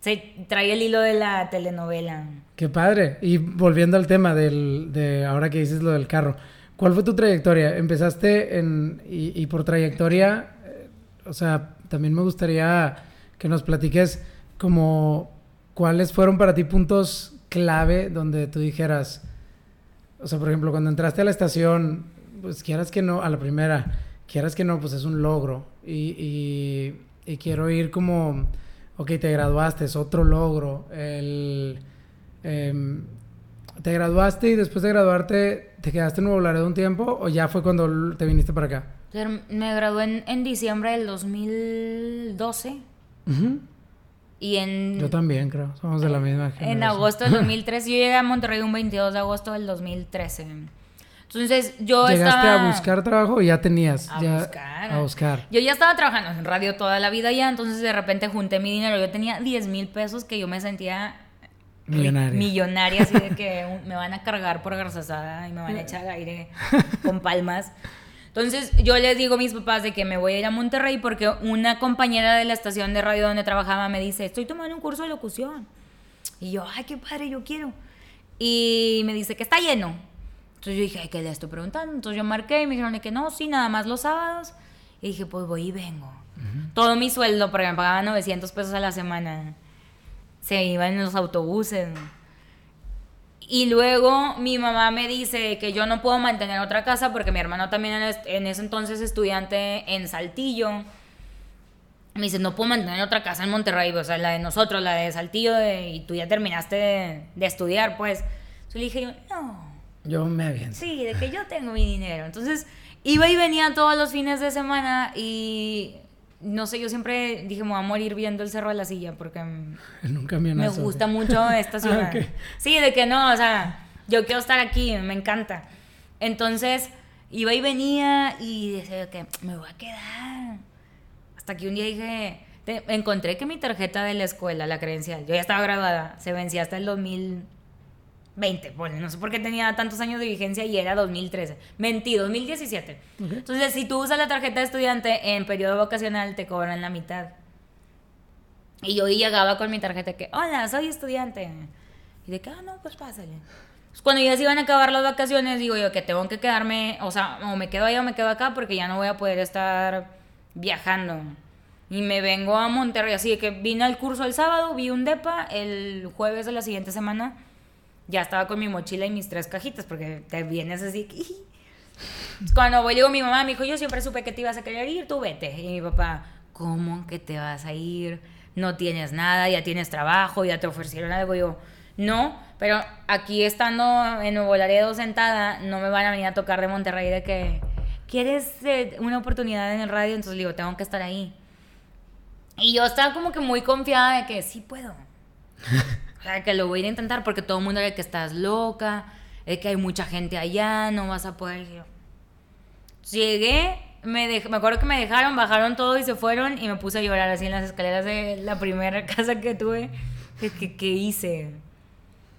Se trae el hilo de la telenovela. Qué padre. Y volviendo al tema del, de ahora que dices lo del carro, ¿cuál fue tu trayectoria? Empezaste en. Y, por trayectoria, eh, o sea, también me gustaría que nos platiques como cuáles fueron para ti puntos clave donde tú dijeras o sea, por ejemplo, cuando entraste a la estación, pues quieras que no, a la primera, quieras que no, pues es un logro. Y, y, quiero ir como, ok, te graduaste, es otro logro. El, em, ¿Te graduaste y después de graduarte te quedaste en Nuevo Laredo un tiempo o ya fue cuando te viniste para acá? Me gradué en, diciembre del 2012. Y en... Yo también, creo. Somos de la misma generación. En agosto del 2013. yo llegué a Monterrey un 22 de agosto del 2013. Entonces yo ¿Llegaste a buscar trabajo o ya tenías? A buscar. A buscar. Yo ya estaba trabajando en radio toda la vida ya, entonces de repente junté mi dinero. Yo tenía 10 mil pesos que yo me sentía... Millonaria. Millonaria, así de que me van a cargar por garzasada y me van a echar aire con palmas. Entonces yo les digo a mis papás de que me voy a ir a Monterrey porque una compañera de la estación de radio donde trabajaba me dice, estoy tomando un curso de locución. Y yo, ay, qué padre, yo quiero. Y me dice que está lleno. Entonces yo dije, ay, ¿qué le estoy preguntando? Entonces yo marqué y me dijeron que no, sí, nada más los sábados. Y dije, pues voy y vengo. Todo mi sueldo, porque me pagaban 900 pesos a la semana, se iba en los autobuses. Y luego mi mamá me dice que yo no puedo mantener otra casa porque mi hermano también en ese entonces estudiante en Saltillo. Me dice, no puedo mantener otra casa en Monterrey, o sea, la de nosotros, la de Saltillo, y tú ya terminaste de, estudiar, pues. Entonces le dije yo, no. Yo me aviento. Sí, de que yo tengo mi dinero. Entonces iba y venía todos los fines de semana y no sé, yo siempre dije, me voy a morir viendo el Cerro de la Silla porque Nunca me, me gusta mucho esta ciudad. Sí, de que no, o sea, yo quiero estar aquí, me encanta. Entonces, iba y venía y decía que me voy a quedar. Hasta que un día dije, encontré que mi tarjeta de la escuela, la credencial, yo ya estaba graduada, se vencía hasta el 2000 20, bueno, no sé por qué tenía tantos años de vigencia y era 2013. Mentí, 2017. Entonces, si tú usas la tarjeta de estudiante en periodo vacacional, te cobran la mitad. Y yo llegaba con mi tarjeta que, hola, soy estudiante. Y de que, ah, no, pues pásale. Pues cuando ya se iban a acabar las vacaciones, digo yo que tengo que quedarme, o sea, o me quedo allá o me quedo acá porque ya no voy a poder estar viajando. Y me vengo a Monterrey, así de que vine al curso el sábado, vi un DEPA, el jueves de la siguiente semana ya estaba con mi mochila y mis tres cajitas, porque te vienes así. Cuando voy, digo, mi mamá me dijo, yo siempre supe que te ibas a querer ir, tú vete. Y mi papá, ¿cómo que te vas a ir? No tienes nada, ya tienes trabajo, ya te ofrecieron algo. yo, no, pero aquí estando en Nuevo Laredo sentada, no me van a venir a tocar de Monterrey de que, ¿quieres eh, una oportunidad en el radio? Entonces digo, tengo que estar ahí. Y yo estaba como que muy confiada de que sí puedo. O sea, que lo voy a ir a intentar porque todo el mundo dice que estás loca, es que hay mucha gente allá, no vas a poder. Llegué, me, me acuerdo que me dejaron, bajaron todo y se fueron y me puse a llorar así en las escaleras de la primera casa que tuve. ¿Qué, qué hice?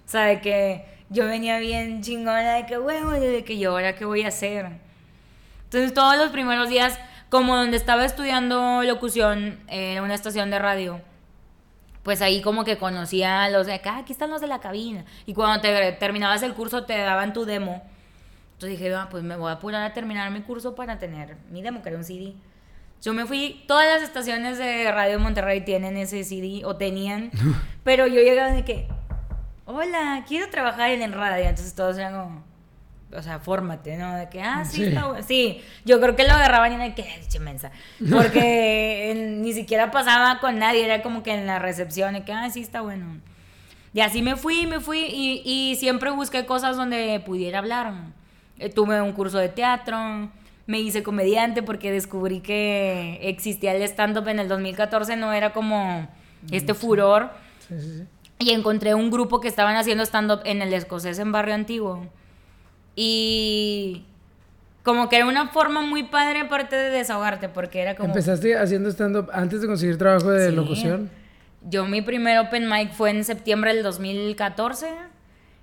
O sea, de que yo venía bien chingona de que, bueno, de que yo ahora qué voy a hacer. Entonces todos los primeros días, como donde estaba estudiando locución, en una estación de radio, pues ahí como que conocía a los de acá, aquí están los de la cabina. Y cuando te terminabas el curso te daban tu demo. Entonces dije, ah, pues me voy a apurar a terminar mi curso para tener mi demo, que era un CD. Yo me fui, todas las estaciones de Radio Monterrey tienen ese CD, o tenían, pero yo llegaba de que, hola, quiero trabajar en el radio. Entonces todos eran como, o sea, fórmate, ¿no? De que, ah, sí, Está bueno. Sí, yo creo que lo agarraban y de que, mensa. Porque ni siquiera pasaba con nadie, era como que en la recepción, de que, ah, sí, está bueno. Y así me fui, me fui y, y siempre busqué cosas donde pudiera hablar. Eh, tuve un curso de teatro, me hice comediante porque descubrí que existía el stand-up en el 2014, no era como este furor. Sí, sí, y encontré un grupo que estaban haciendo stand-up en el escocés en Barrio Antiguo y como que era una forma muy padre aparte de desahogarte, porque era como... ¿Empezaste haciendo stand-up antes de conseguir trabajo de locución? Yo mi primer open mic fue en septiembre del 2014.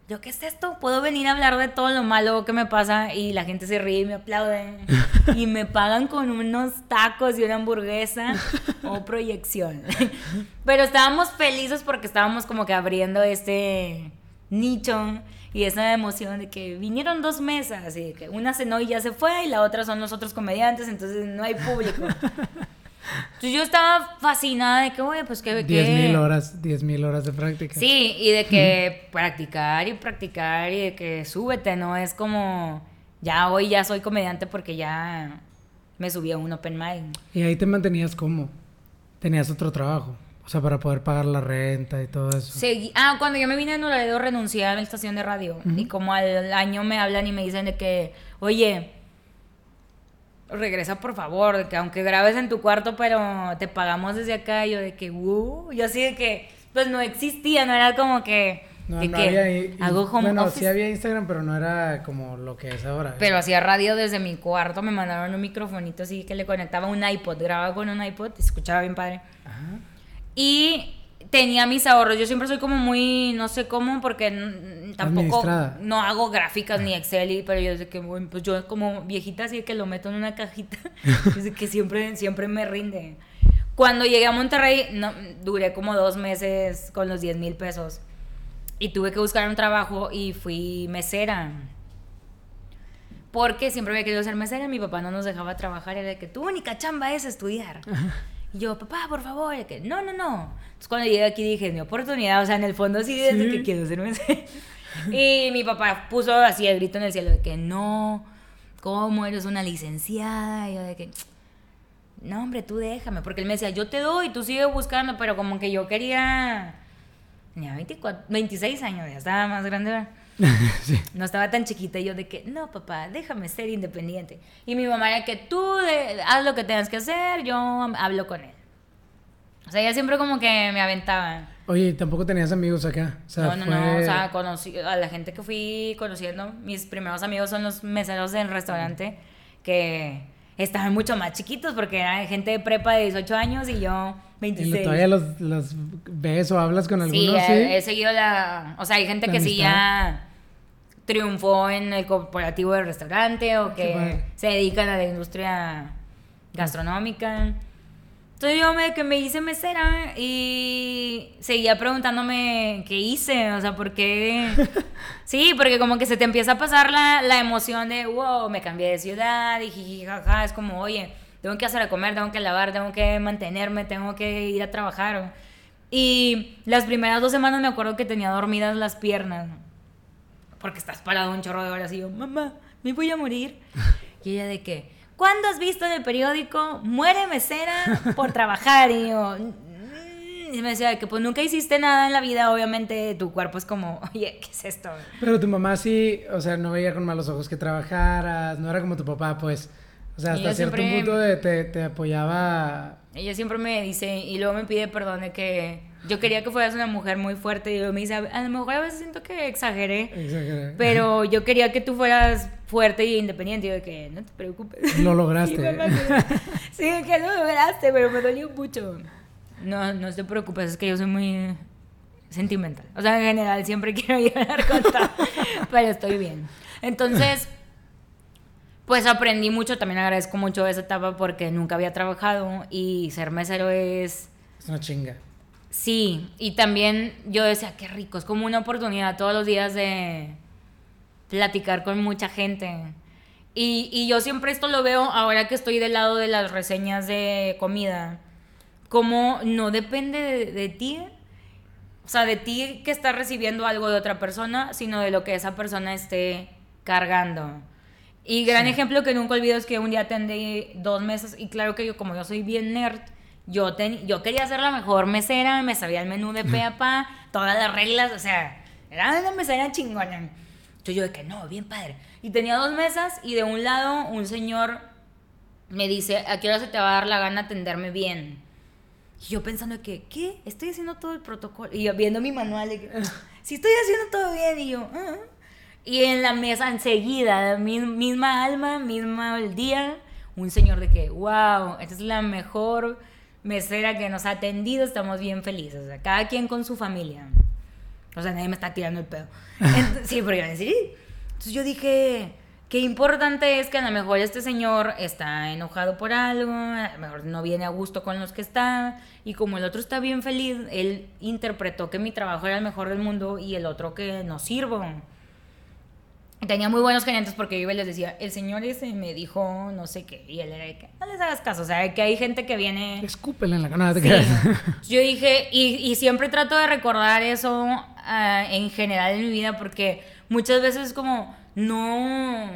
Yo, ¿qué es esto? Puedo venir a hablar de todo lo malo que me pasa y la gente se ríe y me aplaude. y me pagan con unos tacos y una hamburguesa o proyección. Pero estábamos felices porque estábamos como que abriendo este nicho y esa emoción de que vinieron dos mesas y que una cenó y ya se fue y la otra son los otros comediantes, entonces no hay público. Entonces yo estaba fascinada de que, güey, pues que... 10 mil horas, 10 mil horas de práctica. Sí, y de que practicar y practicar y de que súbete, ¿no? Es como, ya hoy ya soy comediante porque ya me subí a un open mic. ¿Y ahí te mantenías cómo? ¿Tenías otro trabajo? O sea, para poder pagar la renta y todo eso. Ah, cuando yo me vine a Nuevo renuncié a la estación de radio. Y como al año me hablan y me dicen de que, oye, regresa por favor, de que aunque grabes en tu cuarto, pero te pagamos desde acá. Y yo de que, uh, yo así de que, pues no existía, no era como que... No, de no que había. hago home bueno, office. sí había Instagram, pero no era como lo que es ahora. Pero hacía radio desde mi cuarto, me mandaron un microfonito así que le conectaba un iPod, grababa con un iPod, y escuchaba bien padre. Ajá. Y tenía mis ahorros. Yo siempre soy como muy, no sé cómo, porque tampoco no hago gráficas ni Excel, y- pero yo sé que, bueno, pues yo como viejita así que lo meto en una cajita, que siempre, siempre me rinde. Cuando llegué a Monterrey, no, duré como dos meses con los 10 mil pesos. Y tuve que buscar un trabajo y fui mesera. Porque siempre había querido ser mesera, mi papá no nos dejaba trabajar, era de que tu única chamba es estudiar. Y yo, papá, por favor, y que no, no, no. Entonces cuando llegué aquí dije, mi oportunidad, o sea, en el fondo sí, desde Sí. que quiero ser mesera. Y mi papá puso así el grito en el cielo de que no, ¿cómo eres una licenciada? Y yo de que, no, hombre, tú déjame, porque él me decía, yo te doy, tú sigue buscando, pero como que yo quería, tenía 24, 26 años, ya estaba más grande, ¿verdad? sí. No estaba tan chiquita y yo de que, no, papá, déjame ser independiente. Y mi mamá era que tú de- haz lo que tengas que hacer, yo hablo con él. O sea, ella siempre como que me aventaba. Oye, ¿y tampoco tenías amigos acá. O sea, no, no, no, o sea, conocí a la gente que fui conociendo. Mis primeros amigos son los meseros del restaurante que estaban mucho más chiquitos porque era gente de prepa de 18 años y yo ¿Y 26. lo- todavía los, los ves o hablas con algunos? Sí, he, he seguido la... O sea, hay gente La que sí ya triunfó en el corporativo del restaurante o Qué que se dedican a la industria gastronómica. Entonces yo me, que me hice mesera y seguía preguntándome qué hice, o sea, por qué... Sí, porque como que se te empieza a pasar la, la emoción de, wow, me cambié de ciudad y jiji, jaja, es como, oye, tengo que hacer de comer, tengo que lavar, tengo que mantenerme, tengo que ir a trabajar. Y las primeras dos semanas me acuerdo que tenía dormidas las piernas, porque estás parado un chorro de horas y yo, mamá, me voy a morir. Y ella de que, ¿cuándo has visto en el periódico muere mesera por trabajar? Y yo, "Mm", y me decía de que pues nunca hiciste nada en la vida, obviamente tu cuerpo es como, oye, ¿qué es esto? Pero tu mamá sí, o sea, no veía con malos ojos que trabajaras, no era como tu papá, pues. O sea, hasta cierto siempre- punto de- te, te apoyaba. Ella siempre me dice, y luego me pide perdón de que yo quería que fueras una mujer muy fuerte, y luego me dice, a lo mejor a veces siento que exageré, Exageré. pero yo quería que tú fueras fuerte y independiente, y yo de que no te preocupes. Lo lograste. Sí, que lo lograste, pero me dolió mucho. No, no te preocupes, es que yo soy muy sentimental. O sea, en general siempre quiero llorar con todo, pero estoy bien. Entonces, pues aprendí mucho, también agradezco mucho esa etapa porque nunca había trabajado y ser mesero es... Es una chinga. Sí, y también yo decía, qué rico, es como una oportunidad todos los días de platicar con mucha gente. Y, y yo siempre esto lo veo ahora que estoy del lado de las reseñas de comida, como no depende de, de ti, o sea, de ti que estás recibiendo algo de otra persona, sino de lo que esa persona esté cargando. Y gran Sí. ejemplo que nunca olvido es que un día atendí dos meses y claro que yo como yo soy bien nerd, yo, ten- yo quería ser la mejor mesera, me sabía el menú de pe a pa, todas las reglas, o sea, era una mesera chingona. Entonces yo de que no, bien padre. Y tenía dos mesas y de un lado un señor me dice, ¿a qué hora se te va a dar la gana atenderme bien? Y yo pensando que, ¿qué? Estoy haciendo todo el protocolo. Y yo viendo mi manual de que, si estoy haciendo todo bien. Y yo, "Ah". Y en la mesa enseguida, mi- misma alma, misma el día, un señor de que, wow, esta es la mejor mesera que nos ha atendido, estamos bien felices. O sea, cada quien con su familia. O sea, nadie me está tirando el pedo. Ent- sí, pero iba a decir. Entonces yo dije, qué importante es que a lo mejor este señor está enojado por algo, a lo mejor no viene a gusto con los que está, y como el otro está bien feliz, él interpretó que mi trabajo era el mejor del mundo y el otro que no sirvo. Tenía muy buenos clientes porque yo iba y les decía, el señor ese me dijo no sé qué. Y él era de que no les hagas caso. O sea, que hay gente que viene. Escúpele en la cara. Sí. Yo dije, y, y siempre trato de recordar eso ah, en general en mi vida porque muchas veces como no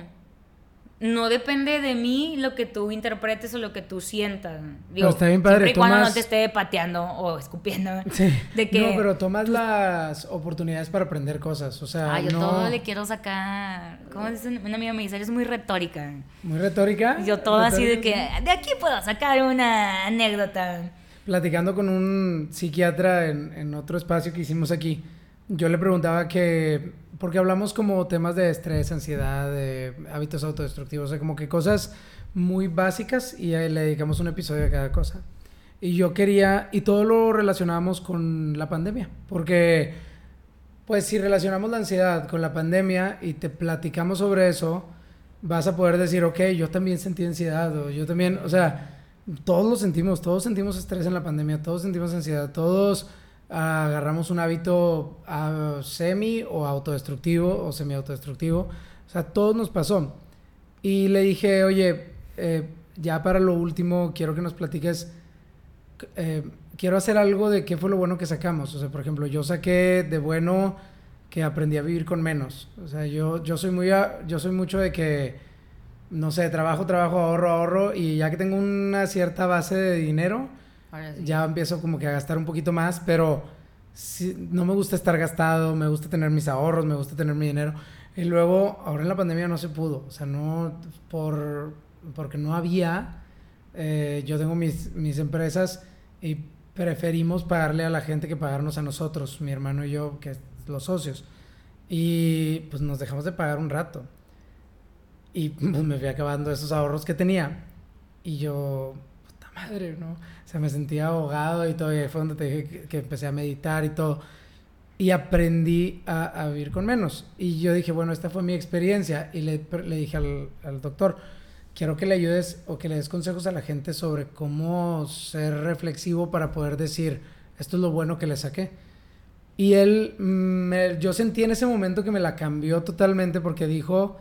no depende de mí lo que tú interpretes o lo que tú sientas. Pero Digo, está bien padre, siempre y cuando no te esté pateando o escupiendo. Sí. De que, No, pero tomas las oportunidades para aprender cosas. O sea, Ah, yo no... todo le quiero sacar. ¿Cómo dicen? Una amiga me dice, eres muy retórica. Muy retórica. Yo todo así de que, de aquí puedo sacar una anécdota. Platicando con un psiquiatra en, en otro espacio que hicimos aquí, yo le preguntaba que, porque hablamos como temas de estrés, ansiedad, de hábitos autodestructivos, o sea, como que cosas muy básicas y le dedicamos un episodio a cada cosa. Y yo quería, y todo lo relacionábamos con la pandemia, porque pues si relacionamos la ansiedad con la pandemia y te platicamos sobre eso, vas a poder decir, ok, yo también sentí ansiedad, o yo también, o sea, todos lo sentimos, todos sentimos estrés en la pandemia, todos sentimos ansiedad, todos agarramos un hábito ah, semi o autodestructivo o semi autodestructivo, o sea, todo nos pasó. Y le dije, oye, eh, ya para lo último, quiero que nos platiques, eh, quiero hacer algo de qué fue lo bueno que sacamos. O sea, por ejemplo, yo saqué de bueno que aprendí a vivir con menos. O sea, yo, yo soy muy, yo soy mucho de que, no sé, trabajo, trabajo, ahorro, ahorro, y ya que tengo una cierta base de dinero, sí. ya empiezo como que a gastar un poquito más, pero no me gusta estar gastado, me gusta tener mis ahorros, me gusta tener mi dinero. Y luego, ahora en la pandemia no se pudo, o sea, no, por, porque no había, eh, yo tengo mis, mis empresas y preferimos pagarle a la gente que pagarnos a nosotros, mi hermano y yo, que los socios. Y pues nos dejamos de pagar un rato. Y pues, me fui acabando esos ahorros que tenía. Y yo, madre, ¿no? O sea, me sentía ahogado y todo. Y fue donde te dije que, que empecé a meditar y todo. Y aprendí a, a vivir con menos. Y yo dije, bueno, esta fue mi experiencia. Y le, le dije al, al doctor, quiero que le ayudes o que le des consejos a la gente sobre cómo ser reflexivo para poder decir, esto es lo bueno que le saqué. Y él, mm, me- yo sentí en ese momento que me la cambió totalmente porque dijo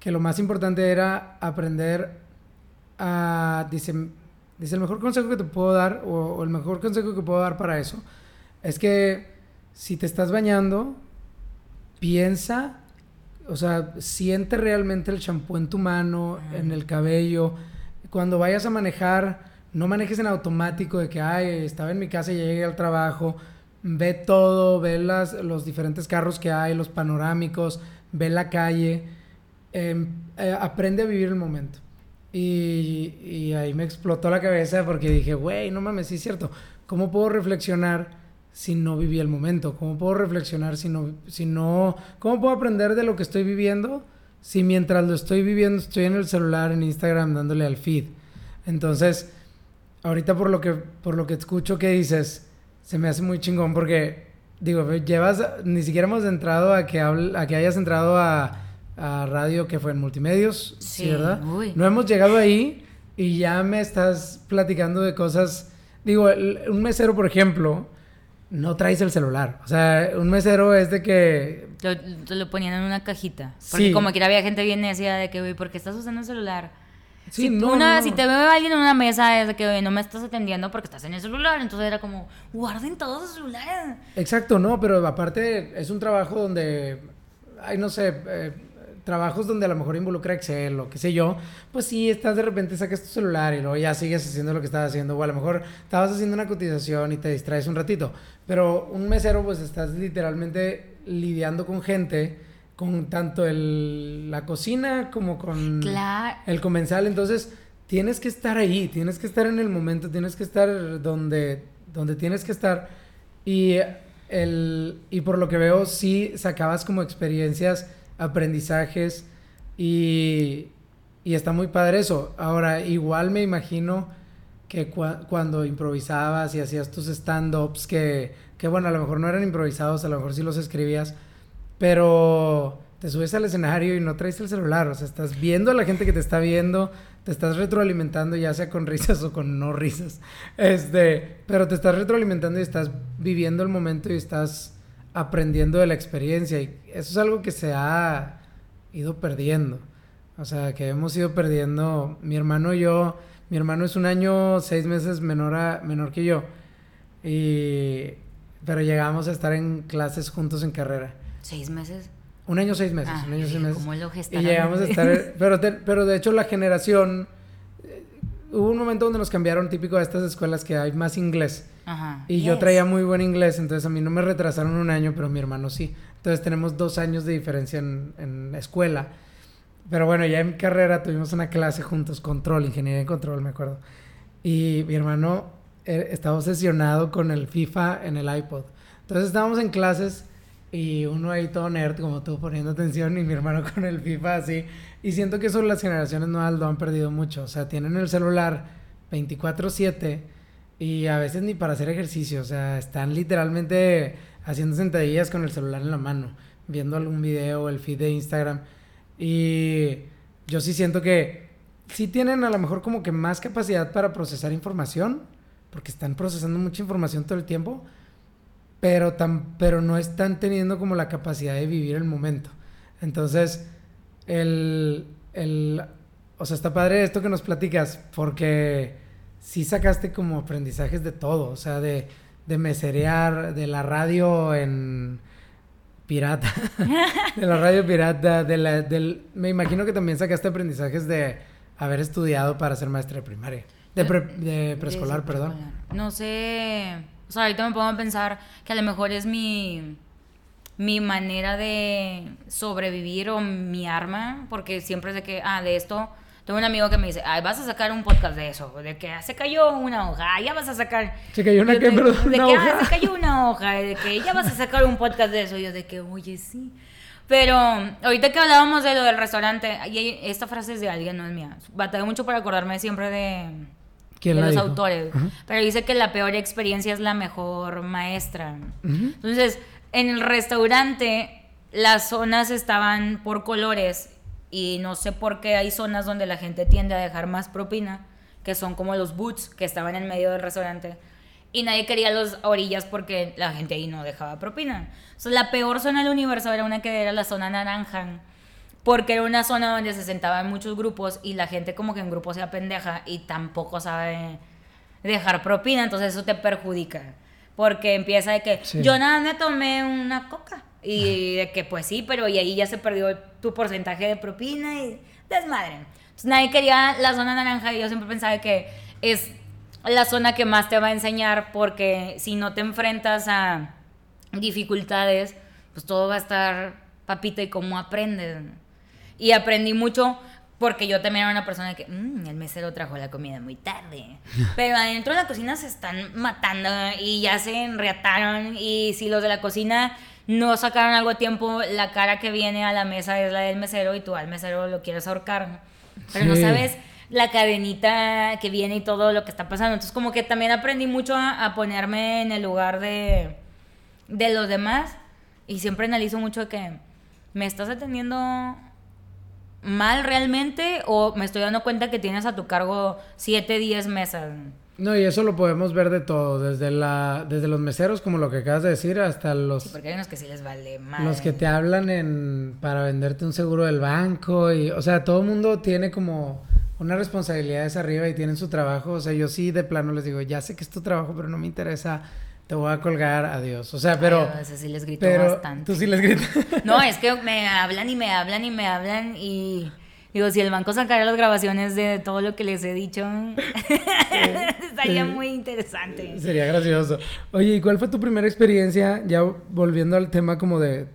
que lo más importante era aprender a, dice, dice, el mejor consejo que te puedo dar, o, o el mejor consejo que puedo dar para eso, es que si te estás bañando, piensa, o sea, siente realmente el champú en tu mano, en el cabello. Cuando vayas a manejar, no manejes en automático de que, ay, estaba en mi casa y ya llegué al trabajo. Ve todo, ve las, los diferentes carros que hay, los panorámicos, ve la calle. em, eh, aprende a vivir el momento. Y, y ahí me explotó la cabeza porque dije, güey, no mames, sí es cierto. ¿Cómo puedo reflexionar si no viví el momento? ¿Cómo puedo reflexionar si no, si no, cómo puedo aprender de lo que estoy viviendo si mientras lo estoy viviendo estoy en el celular, en Instagram, dándole al feed? Entonces, ahorita por lo que, por lo que escucho que dices, se me hace muy chingón porque, digo, llevas, ni siquiera hemos entrado a que, habl- a que hayas entrado a, a radio que fue en multimedios, ¿sí, Sí, verdad? uy. No hemos llegado ahí y ya me estás platicando de cosas, digo, un mesero, por ejemplo, no traes el celular. O sea, un mesero es de que Lo, te lo ponían en una cajita. Porque Sí. como que había gente bien necia de que, güey, ¿por qué estás usando el celular? Sí, si, no, una, no. si te veo alguien en una mesa es de que, no me estás atendiendo porque estás en el celular. Entonces era como, guarden todos sus celulares. Exacto, no, pero aparte es un trabajo donde, ay, no sé, eh, trabajos donde a lo mejor involucra Excel o qué sé yo, pues sí, estás de repente, sacas tu celular y luego ya sigues haciendo lo que estabas haciendo, o a lo mejor estabas haciendo una cotización y te distraes un ratito, pero un mesero pues estás literalmente lidiando con gente, con tanto el, la cocina como con Claro. el comensal, entonces tienes que estar ahí, tienes que estar en el momento, tienes que estar donde, donde tienes que estar. Y, el, y por lo que veo, sí sacabas como experiencias, aprendizajes y, y está muy padre eso. Ahora, igual me imagino que cua- cuando improvisabas y hacías tus stand-ups, que, que bueno, a lo mejor no eran improvisados, a lo mejor sí los escribías, pero te subes al escenario y no traes el celular, o sea, estás viendo a la gente que te está viendo, te estás retroalimentando ya sea con risas o con no risas, este, pero te estás retroalimentando y estás viviendo el momento y estás aprendiendo de la experiencia y eso es algo que se ha ido perdiendo. O sea, que hemos ido perdiendo. Mi hermano y yo, mi hermano es un año, seis meses menor, a, menor que yo. Y, pero llegamos a estar en clases juntos en carrera. ¿Seis meses? Un año, seis meses. Ah, un año, seis meses. ¿cómo lo y llegamos a estar. pero, te- pero de hecho, la generación. Hubo un momento donde nos cambiaron típico a estas escuelas que hay más inglés. Ajá. Y yo traía muy buen inglés, entonces a mí no me retrasaron un año, pero mi hermano sí. Entonces tenemos dos años de diferencia en, en escuela. Pero bueno, ya en carrera tuvimos una clase juntos, control, ingeniería en control, me acuerdo. Y mi hermano eh, estaba obsesionado con el FIFA en el iPod. Entonces estábamos en clases y uno ahí todo nerd, como tú, poniendo atención, y mi hermano con el FIFA así. Y siento que eso las generaciones nuevas lo han perdido mucho. O sea, tienen el celular 24/7 y a veces ni para hacer ejercicio. O sea, están literalmente haciendo sentadillas con el celular en la mano, viendo algún video, el feed de Instagram. Y yo sí siento que sí tienen a lo mejor como que más capacidad para procesar información, porque están procesando mucha información todo el tiempo, pero, tan, pero no están teniendo como la capacidad de vivir el momento. Entonces, el, el, o sea, está padre esto que nos platicas, porque sí sacaste como aprendizajes de todo, o sea, de, de meserear, de la radio en pirata, de la radio pirata, de la, del, me imagino que también sacaste aprendizajes de haber estudiado para ser maestra de primaria, de, pre- de preescolar, perdón. No sé, o sea, ahorita me pongo a pensar que a lo mejor es mi, mi manera de sobrevivir o mi arma, porque siempre sé que, ah, de esto, tengo un amigo que me dice, ay, vas a sacar un podcast de eso, de que ah, se cayó una hoja, ah, ya vas a sacar... Se cayó una Yo de- perdón, de una que, hoja. ah, se cayó una hoja, de que ya vas a sacar un podcast de eso, yo de que, oye, sí. Pero ahorita que hablábamos de lo del restaurante, y esta frase es de alguien, no es mía. Batallé mucho para acordarme siempre de, ¿Quién de los dijo? autores. Ajá. Pero dice que la peor experiencia es la mejor maestra. Entonces, en el restaurante, las zonas estaban por colores y no sé por qué hay zonas donde la gente tiende a dejar más propina, que son como los boots que estaban en medio del restaurante. Y nadie quería las orillas porque la gente ahí no dejaba propina. Entonces, la peor zona del universo era una que era la zona naranja, porque era una zona donde se sentaban muchos grupos y la gente como que en grupo se apendeja y tampoco sabe dejar propina, entonces eso te perjudica. Porque empieza de que Sí. yo nada me tomé una coca. Y de que pues sí, pero y ahí ya se perdió tu porcentaje de propina y desmadre. Entonces nadie quería la zona naranja y yo siempre pensaba que es la zona que más te va a enseñar porque si no te enfrentas a dificultades, pues todo va a estar papita y cómo aprendes. Y aprendí mucho porque yo también era una persona que, "Mm, el mesero trajo la comida muy tarde. Pero adentro de la cocina se están matando y ya se enreataron. Y si los de la cocina no sacaron algo a tiempo, la cara que viene a la mesa es la del mesero y tú al mesero lo quieres ahorcar. Pero no sabes la cadenita que viene y todo lo que está pasando. Entonces como que también aprendí mucho a, a ponerme en el lugar de, de los demás. Y siempre analizo mucho de que me estás atendiendo mal realmente o me estoy dando cuenta que tienes a tu cargo 7, 10 mesas. No, y eso lo podemos ver de todo, desde la, desde los meseros, como lo que acabas de decir, hasta los, Porque hay unos que sí les vale mal. los que te hablan en, para venderte un seguro del banco. Y, o sea, todo el mundo tiene como una responsabilidades arriba y tienen su trabajo. O sea, yo sí de plano les digo, ya sé que es tu trabajo, pero no me interesa, te voy a colgar, adiós. O sea, pero... Ay, sí les grito pero bastante. tú sí les gritas. No, es que me hablan y me hablan y me hablan y digo, si el banco sacara las grabaciones de todo lo que les he dicho, estaría Sí. muy interesante. Sería gracioso. Oye, ¿y cuál fue tu primera experiencia, ya volviendo al tema como de,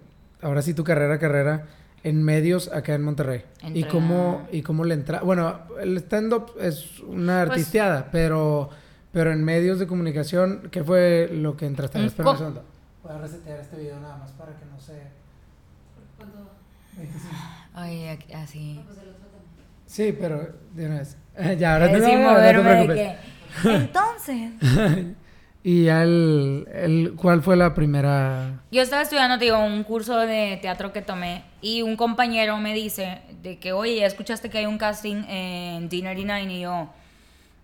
ahora sí tu carrera, carrera, en medios acá en Monterrey? ¿Y Entré cómo, y cómo le entra? Bueno, el stand-up es una Pues- artisteada, pero, pero en medios de comunicación, ¿qué fue lo que entraste? Ver, Un espera un. Voy a resetear este video nada más para que no se... 25. Ay, aquí- así. Sí, pero de una vez. ya, ahora te, sin no, no te que, Entonces, y ya el, el, ¿cuál fue la primera...? yo estaba estudiando, te digo, un curso de teatro que tomé y un compañero me dice de que, oye, ¿ya escuchaste que hay un casting en D99? Y yo,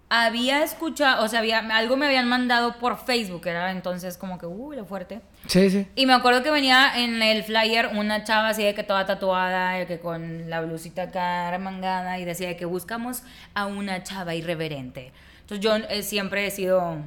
había escuchado, o sea, había, algo me habían mandado por Facebook, era entonces como que, uy, lo fuerte. Sí, sí. Y me acuerdo que venía en el flyer una chava así de que toda tatuada, de que con la blusita acá remangada y decía de que buscamos a una chava irreverente. Entonces yo eh, siempre he sido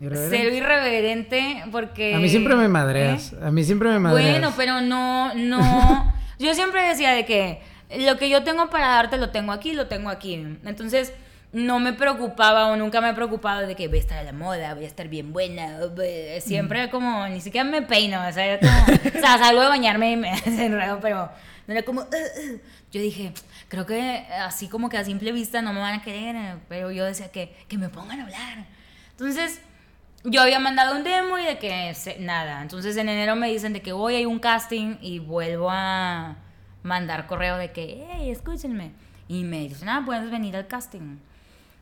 Irreverente. cero irreverente porque... A mí siempre me madreas. ¿Eh? A mí siempre me madreas. Bueno, pero no, no. yo siempre decía de que lo que yo tengo para darte lo tengo aquí, lo tengo aquí. Entonces, no me preocupaba o nunca me he preocupado de que voy a estar a la moda, voy a estar bien buena. Siempre como, ni siquiera me peino, o sea, como, o sea, salgo de bañarme y me desenredo, pero no era como, "Ugh, ugh". yo dije, creo que así como que a simple vista no me van a querer, pero yo decía que, que me pongan a hablar. Entonces, yo había mandado un demo y de que nada. Entonces en enero me dicen de que hoy hay un casting y vuelvo a mandar correo de que, hey, escúchenme. Y me dicen, ah, puedes venir al casting.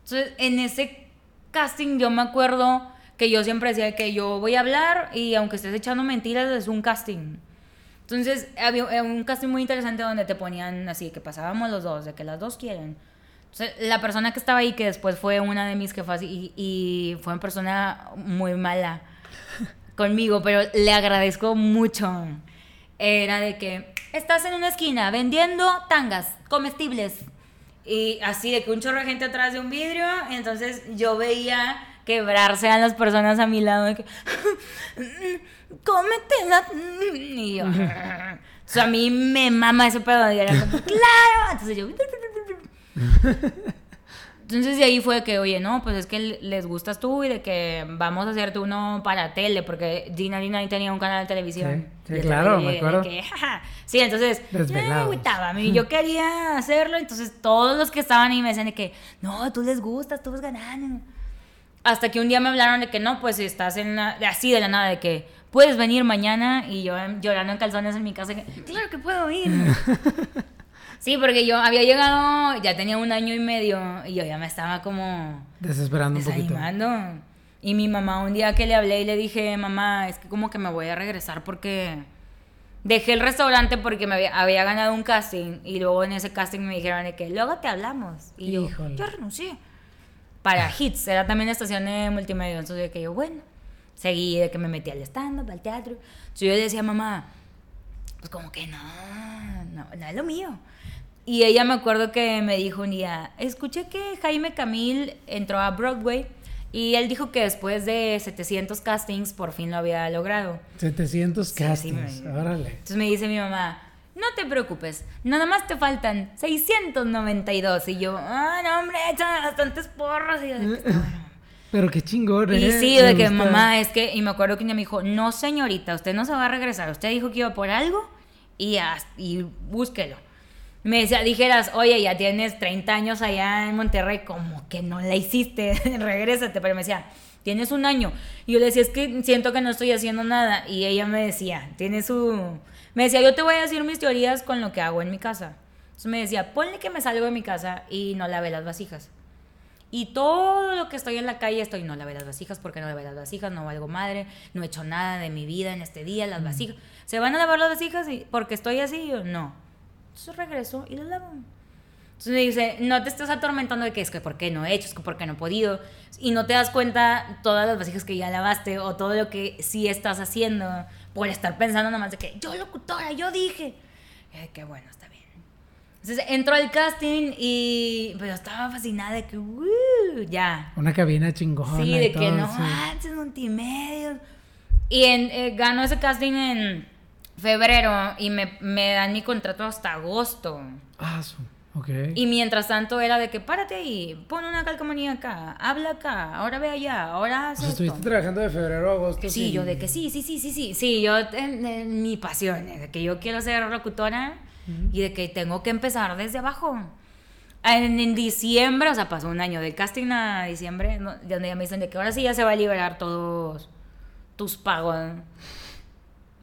Entonces en ese casting yo me acuerdo que yo siempre decía que yo voy a hablar y aunque estés echando mentiras es un casting. Entonces había un casting muy interesante donde te ponían así, que pasábamos los dos, de que las dos quieren. Entonces, la persona que estaba ahí, que después fue una de mis jefas y, y fue una persona muy mala conmigo, pero le agradezco mucho. Era de que estás en una esquina vendiendo tangas comestibles. Y así de que un chorro de gente atrás de un vidrio. Entonces yo veía quebrarse a las personas a mi lado. De que, cómetela. Y yo, o a mí me mama ese pedo. Y era claro. Entonces yo, entonces de ahí fue que, oye, no, pues es que les gustas tú y de que vamos a hacerte uno para tele, porque Gina Lina tenía un canal de televisión. Sí, claro, me acuerdo. que. Sí, entonces yo me Desvelados. agüitaba, a mí yo quería hacerlo, entonces todos los que estaban ahí me decían de que, no, tú les gustas, tú vas ganando. Hasta que un día me hablaron de que no, pues estás en la, así de la nada, de que puedes venir mañana y yo llorando en calzones en mi casa, que, claro que puedo ir. Sí, porque yo había llegado, ya tenía un año y medio y yo ya me estaba como Desesperando un poquito. desanimando. Y mi mamá un día que le hablé y le dije, mamá, es que como que me voy a regresar porque dejé el restaurante porque me había, había ganado un casting y luego en ese casting me dijeron de que luego te hablamos. Y yo, renuncié. Para Hits, era también estación de multimedia. Entonces de que yo, bueno, seguí de que me metí al stand-up, al teatro. Entonces yo le decía, mamá, pues como que no, no, no es lo mío. Y ella me acuerdo que me dijo un día, escuché que Jaime Camil entró a Broadway y él dijo que después de 700 castings por fin lo había logrado. 700 Sí, sí, castings. me- Órale. Entonces me dice mi mamá, no te preocupes, nada más te faltan 692. Y yo, ah, no, hombre, echan bastantes porros. Y yo. Pero qué chingón, Y ¿eh? sí, Me de que gusta. mamá, es que, y me acuerdo que ella me dijo, no señorita, usted no se va a regresar, usted dijo que iba por algo y, y búsquelo. Me decía, dijeras, oye, ya tienes 30 años allá en Monterrey, como que no la hiciste, regrésate, pero me decía, tienes un año. Y yo le decía, es que siento que no estoy haciendo nada. Y ella me decía, tiene su... Me decía, yo te voy a decir mis teorías con lo que hago en mi casa. Entonces me decía, ponle que me salgo de mi casa y no lave las vasijas. Y todo lo que estoy en la calle estoy, no lavé las vasijas porque no lavé las vasijas, no valgo madre, no he hecho nada de mi vida en este día, las vasijas. ¿Se van a lavar las vasijas porque estoy así? Yo, no. Entonces regreso y las lavo. Entonces me dice, no te estés atormentando de que es que por qué no he hecho, es que por qué no he podido. Y no te das cuenta todas las vasijas que ya lavaste o todo lo que sí estás haciendo por estar pensando nomás de que yo locutora, yo dije. Y de que bueno, está bien. Entonces entró al casting y pero estaba fascinada de que, "Uh, ya. Una cabina chingona. Sí, y de que todo, no sí. manches, multimedia. Y en, eh, ganó ese casting en febrero y me, me dan mi contrato hasta agosto. Ah, su. Ok. Y mientras tanto era de que párate ahí, pon una calcomanía acá, habla acá, ahora ve allá, ahora haz O sea, esto. estuviste trabajando de febrero a agosto. Sí, sin- yo de que sí, sí, sí, sí, sí, sí, yo, en, en mi pasión, eh, de que yo quiero ser locutora y de que tengo que empezar desde abajo. En, en diciembre, o sea, pasó un año del casting a diciembre, ¿no? donde ya me dicen de que ahora sí ya se va a liberar todos tus pagos.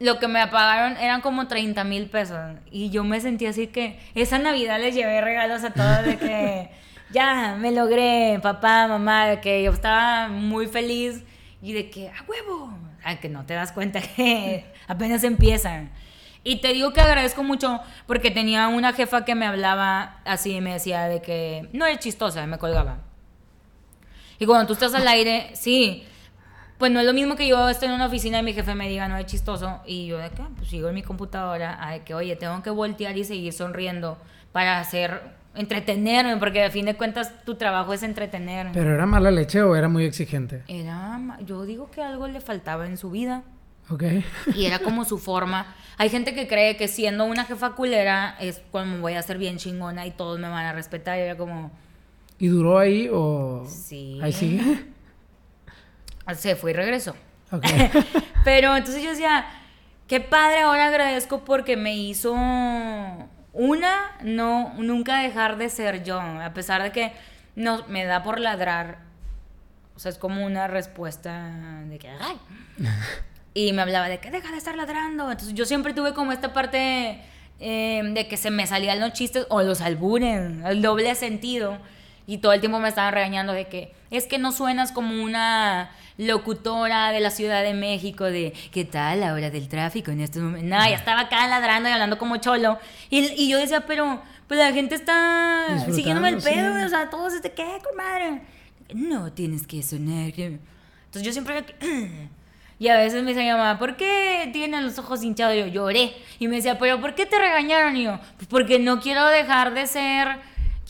Lo que me pagaron eran como 30 mil pesos. Y yo me sentí así que esa Navidad les llevé regalos a todos de que ya me logré, papá, mamá, de que yo estaba muy feliz y de que a huevo, a que no te das cuenta que apenas empiezan. Y te digo que agradezco mucho porque tenía una jefa que me hablaba así y me decía de que no eres chistosa, me colgaba. Y cuando tú estás al aire, sí. Pues no es lo mismo que yo esté en una oficina y mi jefe me diga, no es chistoso. Y yo de qué, pues sigo en mi computadora, a que, oye, tengo que voltear y seguir sonriendo para hacer, entretenerme, porque a fin de cuentas tu trabajo es entretener. ¿Pero era mala leche o era muy exigente? Era, yo digo que algo le faltaba en su vida. Ok. Y era como su forma. Hay gente que cree que siendo una jefa culera es como voy a ser bien chingona y todos me van a respetar. Y era como, ¿Y duró ahí o...? sí. Ahí sigue. Se fue y regresó. Ok. Pero entonces yo decía, qué padre, ahora agradezco porque me hizo una, no, nunca dejar de ser yo, a pesar de que no, me da por ladrar. O sea, es como una respuesta de que, ay. Y me hablaba de que deja de estar ladrando. Entonces yo siempre tuve como esta parte eh, de que se me salían los chistes o los albures, el doble sentido. Y todo el tiempo me estaban regañando de que es que no suenas como una locutora de la Ciudad de México de ¿qué tal la hora del tráfico en estos momentos? No, ya estaba acá ladrando y hablando como cholo. Y, y yo decía, pero pues la gente está siguiéndome el pedo, sí. o sea, todos este, ¿qué, comadre? No, tienes que sonar. que-". Entonces yo siempre... Y a veces me decía mi mamá, ¿por qué tienen los ojos hinchados? Y yo lloré. Y me decía, ¿pero por qué te regañaron? Y yo, pues porque no quiero dejar de ser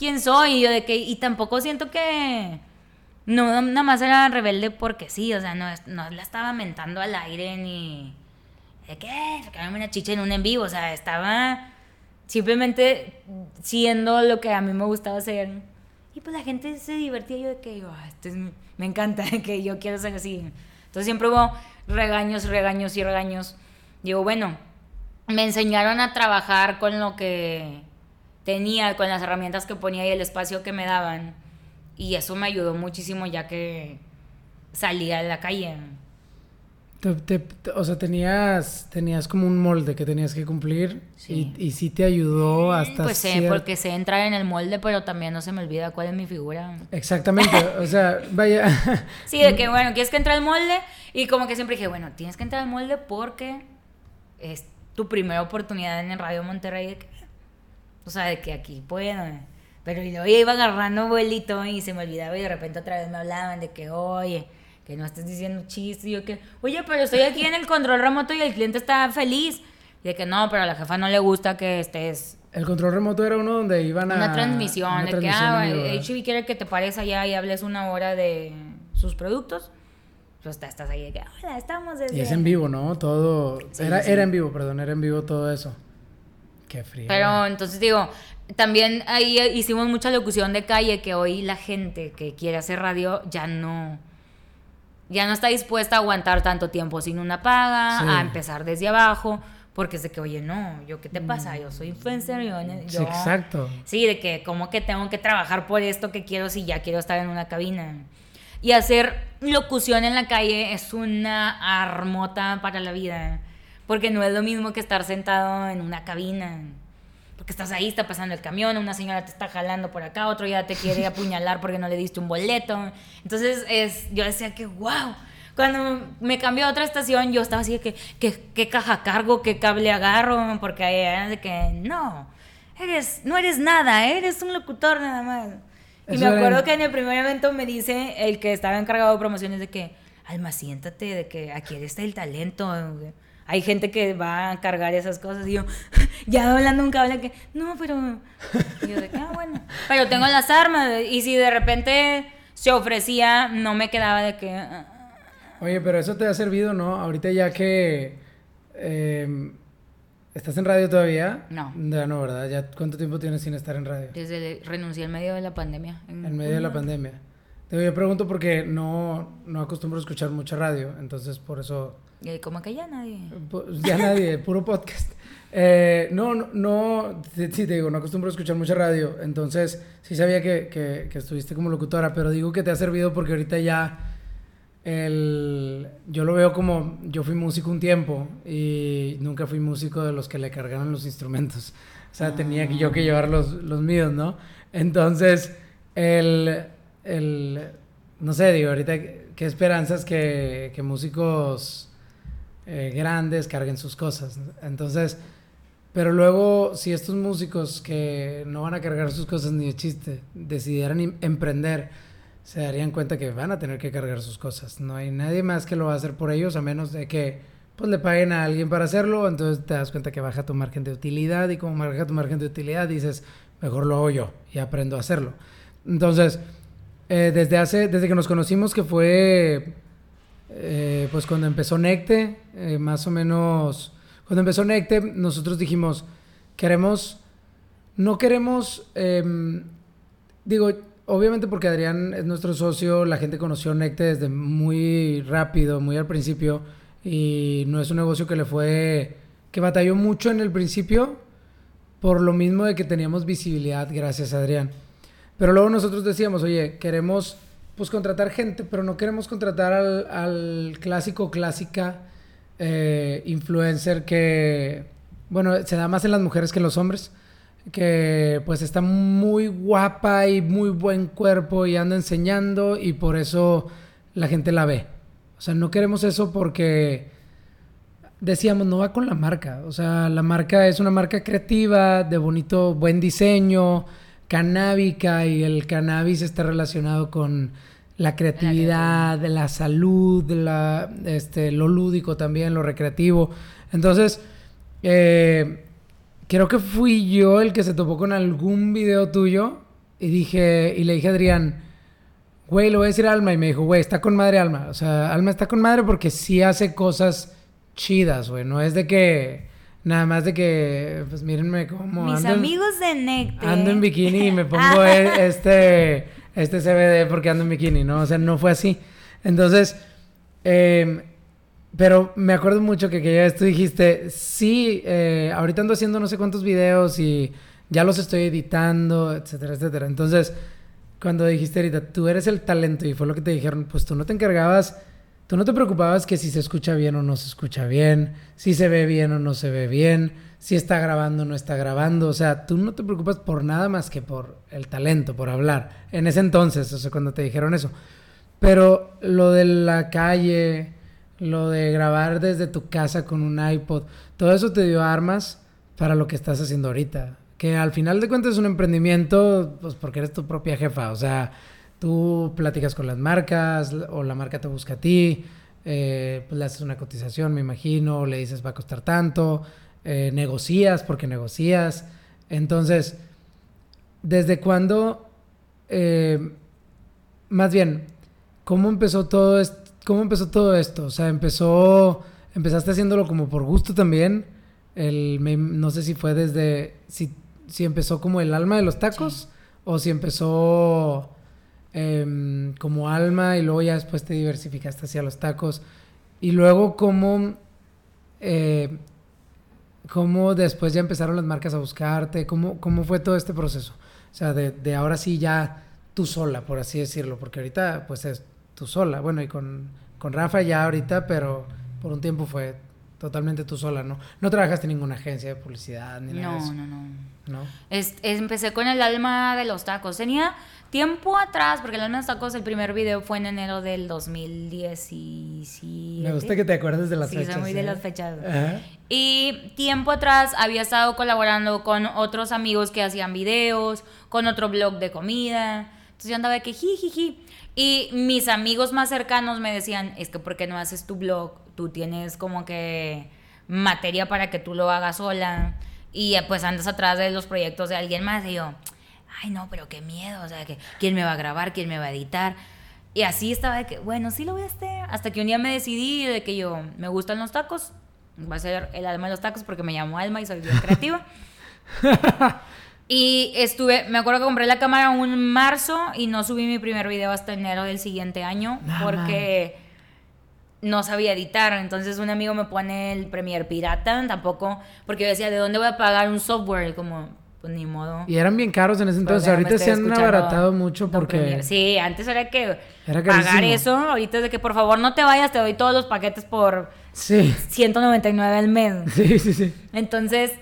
quien soy. Y yo de que, y tampoco siento que... No, nada más era rebelde porque sí, o sea, no, no la estaba mentando al aire ni... ¿De qué? Sacarme una chicha en un en vivo, o sea, estaba simplemente siendo lo que a mí me gustaba hacer. Y pues la gente se divertía yo de que yo, "Ah, esto es mi- me encanta, que yo quiero ser así. Entonces siempre hubo regaños, regaños y regaños. Digo, bueno, me enseñaron a trabajar con lo que tenía, con las herramientas que ponía y el espacio que me daban. Y eso me ayudó muchísimo ya que salía a la calle. Te- o sea, tenías, tenías como un molde que tenías que cumplir Sí. y, y sí te ayudó hasta Pues sé, cier- porque sé entrar en el molde, pero también no se me olvida cuál es mi figura. Exactamente, o sea, vaya... Sí, de que, bueno, quieres que entre al molde. Y como que siempre dije, bueno, tienes que entrar al molde porque es tu primera oportunidad en el Radio Monterrey. O sea, de que aquí puedo. Pero y luego ya iba agarrando vuelito y se me olvidaba y de repente otra vez me hablaban de que, oye, que no estés diciendo chistes. Y yo que, oye, pero estoy aquí en el control remoto y el cliente está feliz. Y de que no, pero a la jefa no le gusta que estés El control remoto era uno donde iban a... una transmisión, una de transmisión que ah. HB quiere que te pares allá y hables una hora de sus productos. Pues estás ahí de que, hola, estamos desde... Y es en vivo, ¿no? Todo... Sí, era, sí. era en vivo, perdón, era en vivo todo eso. Qué frío. Pero entonces digo, también ahí hicimos mucha locución de calle que hoy la gente que quiere hacer radio ya no... Ya no está dispuesta a aguantar tanto tiempo sin una paga, Sí. a empezar desde abajo, porque es de que, oye, no, yo qué te pasa, yo soy influencer, yo... Sí, yo- exacto. Sí, de que como que tengo que trabajar por esto que quiero si ya quiero estar en una cabina. Y hacer locución en la calle es una armota para la vida. Porque no es lo mismo que estar sentado en una cabina. Porque estás ahí, está pasando el camión, una señora te está jalando por acá, otro ya te quiere apuñalar porque no le diste un boleto. Entonces es, yo decía que, wow. Cuando me cambió a otra estación, yo estaba así de que, ¿qué, qué caja cargo, qué cable agarro? Porque ahí era de que, no, eres, no eres nada, eres un locutor nada más. Y Eso me acuerdo que en el primer evento me dice el que estaba encargado de promociones de que, Alma, siéntate, de que aquí está el talento. Hay gente que va a cargar esas cosas y yo, ya hablando un cable que, no, pero... Y yo de que, ah, bueno. Pero tengo las armas y si de repente se ofrecía, no me quedaba de que... ah, Oye, pero eso te ha servido, ¿no? Ahorita ya que... eh, ¿Estás en radio todavía? No. Ya no, ¿verdad? ¿Ya cuánto tiempo tienes sin estar en radio? Desde renuncié en medio de la pandemia. En medio de la pandemia. Te yo pregunto porque no, no acostumbro a escuchar mucha radio, entonces por eso... Y como que ya nadie... Pues ya nadie, puro podcast. Eh, no, no, no, te- sí te digo, no acostumbro a escuchar mucha radio, entonces sí sabía que, que, que estuviste como locutora, pero digo que te ha servido porque ahorita ya el, yo lo veo como, yo fui músico un tiempo y nunca fui músico de los que le cargaron los instrumentos, o sea, tenía que- yo que llevar los, los míos, ¿no? Entonces, el, el, no sé, digo, ahorita, qué esperanzas que, que músicos eh, grandes carguen sus cosas. Entonces, pero luego, si estos músicos que no van a cargar sus cosas ni de chiste, decidieran im- emprender, se darían cuenta que van a tener que cargar sus cosas. No hay nadie más que lo va a hacer por ellos, a menos de que pues le paguen a alguien para hacerlo, entonces te das cuenta que baja tu margen de utilidad y como baja tu margen de utilidad dices, mejor lo hago yo y aprendo a hacerlo. Entonces, eh, desde hace, desde que nos conocimos que fue, eh, pues cuando empezó Necte, eh, más o menos, cuando empezó Necte, nosotros dijimos, queremos, no queremos, em, digo, obviamente porque Adrián es nuestro socio, la gente conoció Necte desde muy rápido, muy al principio, y no es un negocio que le fue, que batalló mucho en el principio, por lo mismo de que teníamos visibilidad, gracias a Adrián. Pero luego nosotros decíamos, oye, queremos pues contratar gente, pero no queremos contratar al, clásico, clásica eh, influencer que, bueno, se da más en las mujeres que en los hombres que pues está muy guapa y muy buen cuerpo y anda enseñando y por eso la gente la ve. O sea, no queremos eso porque decíamos, no va con la marca. O sea, la marca es una marca creativa, de bonito, buen diseño, canábica y el cannabis está relacionado con la creatividad, la, la salud, la, este, lo lúdico también, lo recreativo. Entonces, eh, creo que fui yo el que se topó con algún video tuyo y dije, y le dije a Adrián, güey, lo voy a decir a Alma. Y me dijo, güey, está con madre Alma. O sea, Alma está con madre porque sí hace cosas chidas, güey. No es de que, nada más de que, pues mírenme cómo. Mis amigos de Necte. Ando en bikini y me pongo e, este, este CBD porque ando en bikini, ¿no? O sea, no fue así. Entonces, eh, pero me acuerdo mucho que, que ya tú dijiste, sí, eh, ahorita ando haciendo no sé cuántos videos y ya los estoy editando, etcétera, etcétera. Entonces, cuando dijiste ahorita, tú eres el talento y fue lo que te dijeron, pues tú no te encargabas, tú no te preocupabas que si se escucha bien o no se escucha bien, si se ve bien o no se ve bien, si está grabando o no está grabando. O sea, tú no te preocupas por nada más que por el talento, por hablar. En ese entonces, o sea, cuando te dijeron eso. Pero lo de la calle lo de grabar desde tu casa con un iPod, todo eso te dio armas para lo que estás haciendo ahorita. Que al final de cuentas es un emprendimiento, pues porque eres tu propia jefa. O sea, tú platicas con las marcas o la marca te busca a ti, eh, pues le haces una cotización, me imagino, le dices va a costar tanto, eh, negocias porque negocias. Entonces, ¿desde cuándo, eh, más bien, cómo empezó todo esto? ¿Cómo empezó todo esto? O sea, empezó, empezaste haciéndolo como por gusto también. El, no sé si fue desde, si, si empezó como el alma de los tacos o si empezó em, como alma y luego ya después te diversificaste hacia los tacos. Y luego cómo, eh, cómo después ya empezaron las marcas a buscarte, cómo, cómo fue todo este proceso. O sea, de, de ahora sí ya tú sola, por así decirlo, porque ahorita pues es tú sola. Bueno, y con, con Rafa ya ahorita, pero por un tiempo fue totalmente tú sola, ¿no? No trabajaste en ninguna agencia de publicidad ni nada no, No, no, no. empecé con el alma de los tacos. Tenía tiempo atrás, porque de los tacos, el primer video fue en enero del 2017. Me gusta que te acuerdes de las sí, fechas. Sí, muy de ¿eh? las fechas. Y tiempo atrás había estado colaborando con otros amigos que hacían videos, con otro blog de comida. Entonces yo andaba de que jijiji. Y mis amigos más cercanos me decían, es que ¿por qué no haces tu blog? Tú tienes como que materia para que tú lo hagas sola y eh, pues andas atrás de los proyectos de alguien más y yo, ay no, pero qué miedo, o sea, que quién me va a grabar, quién me va a editar. Y así estaba de que, bueno, sí lo voy a hacer. Hasta que un día me decidí de que yo, me gustan los tacos, va a ser el alma de los tacos porque me llamo Alma y soy bien creativa. Y estuve, me acuerdo que compré la cámara un marzo y no subí mi primer video hasta enero del siguiente año porque no sabía editar. Entonces un amigo me pone el Premiere Pirata, tampoco, porque yo decía, ¿de dónde voy a pagar un software? Como, pues ni modo. Y eran bien caros en ese entonces. ahorita se han abaratado mucho porque. Sí, antes era que pagar eso. Ahorita es de que por favor no te vayas, te doy todos los paquetes por sí. 199 al mes. Sí, sí, sí. Entonces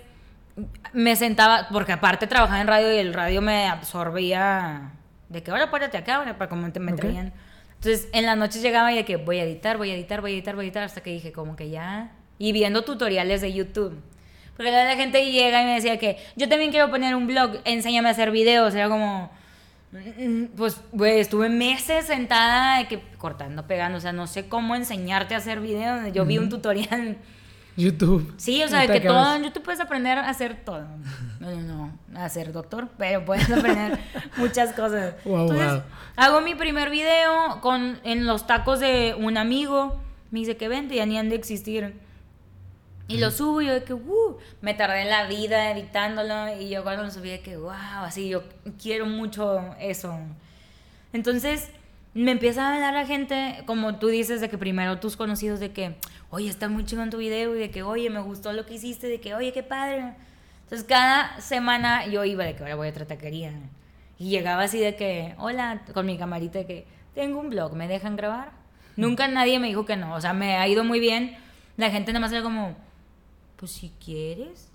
me sentaba, porque aparte trabajaba en radio y el radio me absorbía de que ahora párate acá, ahora para como me traían. Entonces en las noches llegaba y de que voy a editar, voy a editar, voy a editar, voy a editar, hasta que dije como que ya. Y viendo tutoriales de YouTube. Porque la gente llega y me decía que yo también quiero poner un blog, enséñame a hacer videos. Era como, Mm, Pues, güey, estuve meses sentada de que cortando, pegando. O sea, no sé cómo enseñarte a hacer videos. Yo vi un tutorial. YouTube. Sí, o sea, Ahorita que todo en YouTube puedes aprender a hacer todo. No, no, no, a ser doctor, pero puedes aprender muchas cosas. Wow, Entonces, wow. hago mi primer video con, en los tacos de un amigo. Me dice que vente, ya ni han de existir. Y lo subo y yo de que, uh, me tardé la vida editándolo. Y yo cuando lo subí de que, wow, así, yo quiero mucho eso. Entonces, me empieza a hablar la gente, como tú dices, de que primero tus conocidos, de que, oye, está muy chingón tu video, y de que, oye, me gustó lo que hiciste, de que, oye, qué padre. Entonces, cada semana yo iba de que ahora voy a otra taquería. Y llegaba así de que, hola, con mi camarita, de que, tengo un blog, ¿me dejan grabar? Nunca nadie me dijo que no, o sea, me ha ido muy bien. La gente nada más era como, pues si quieres.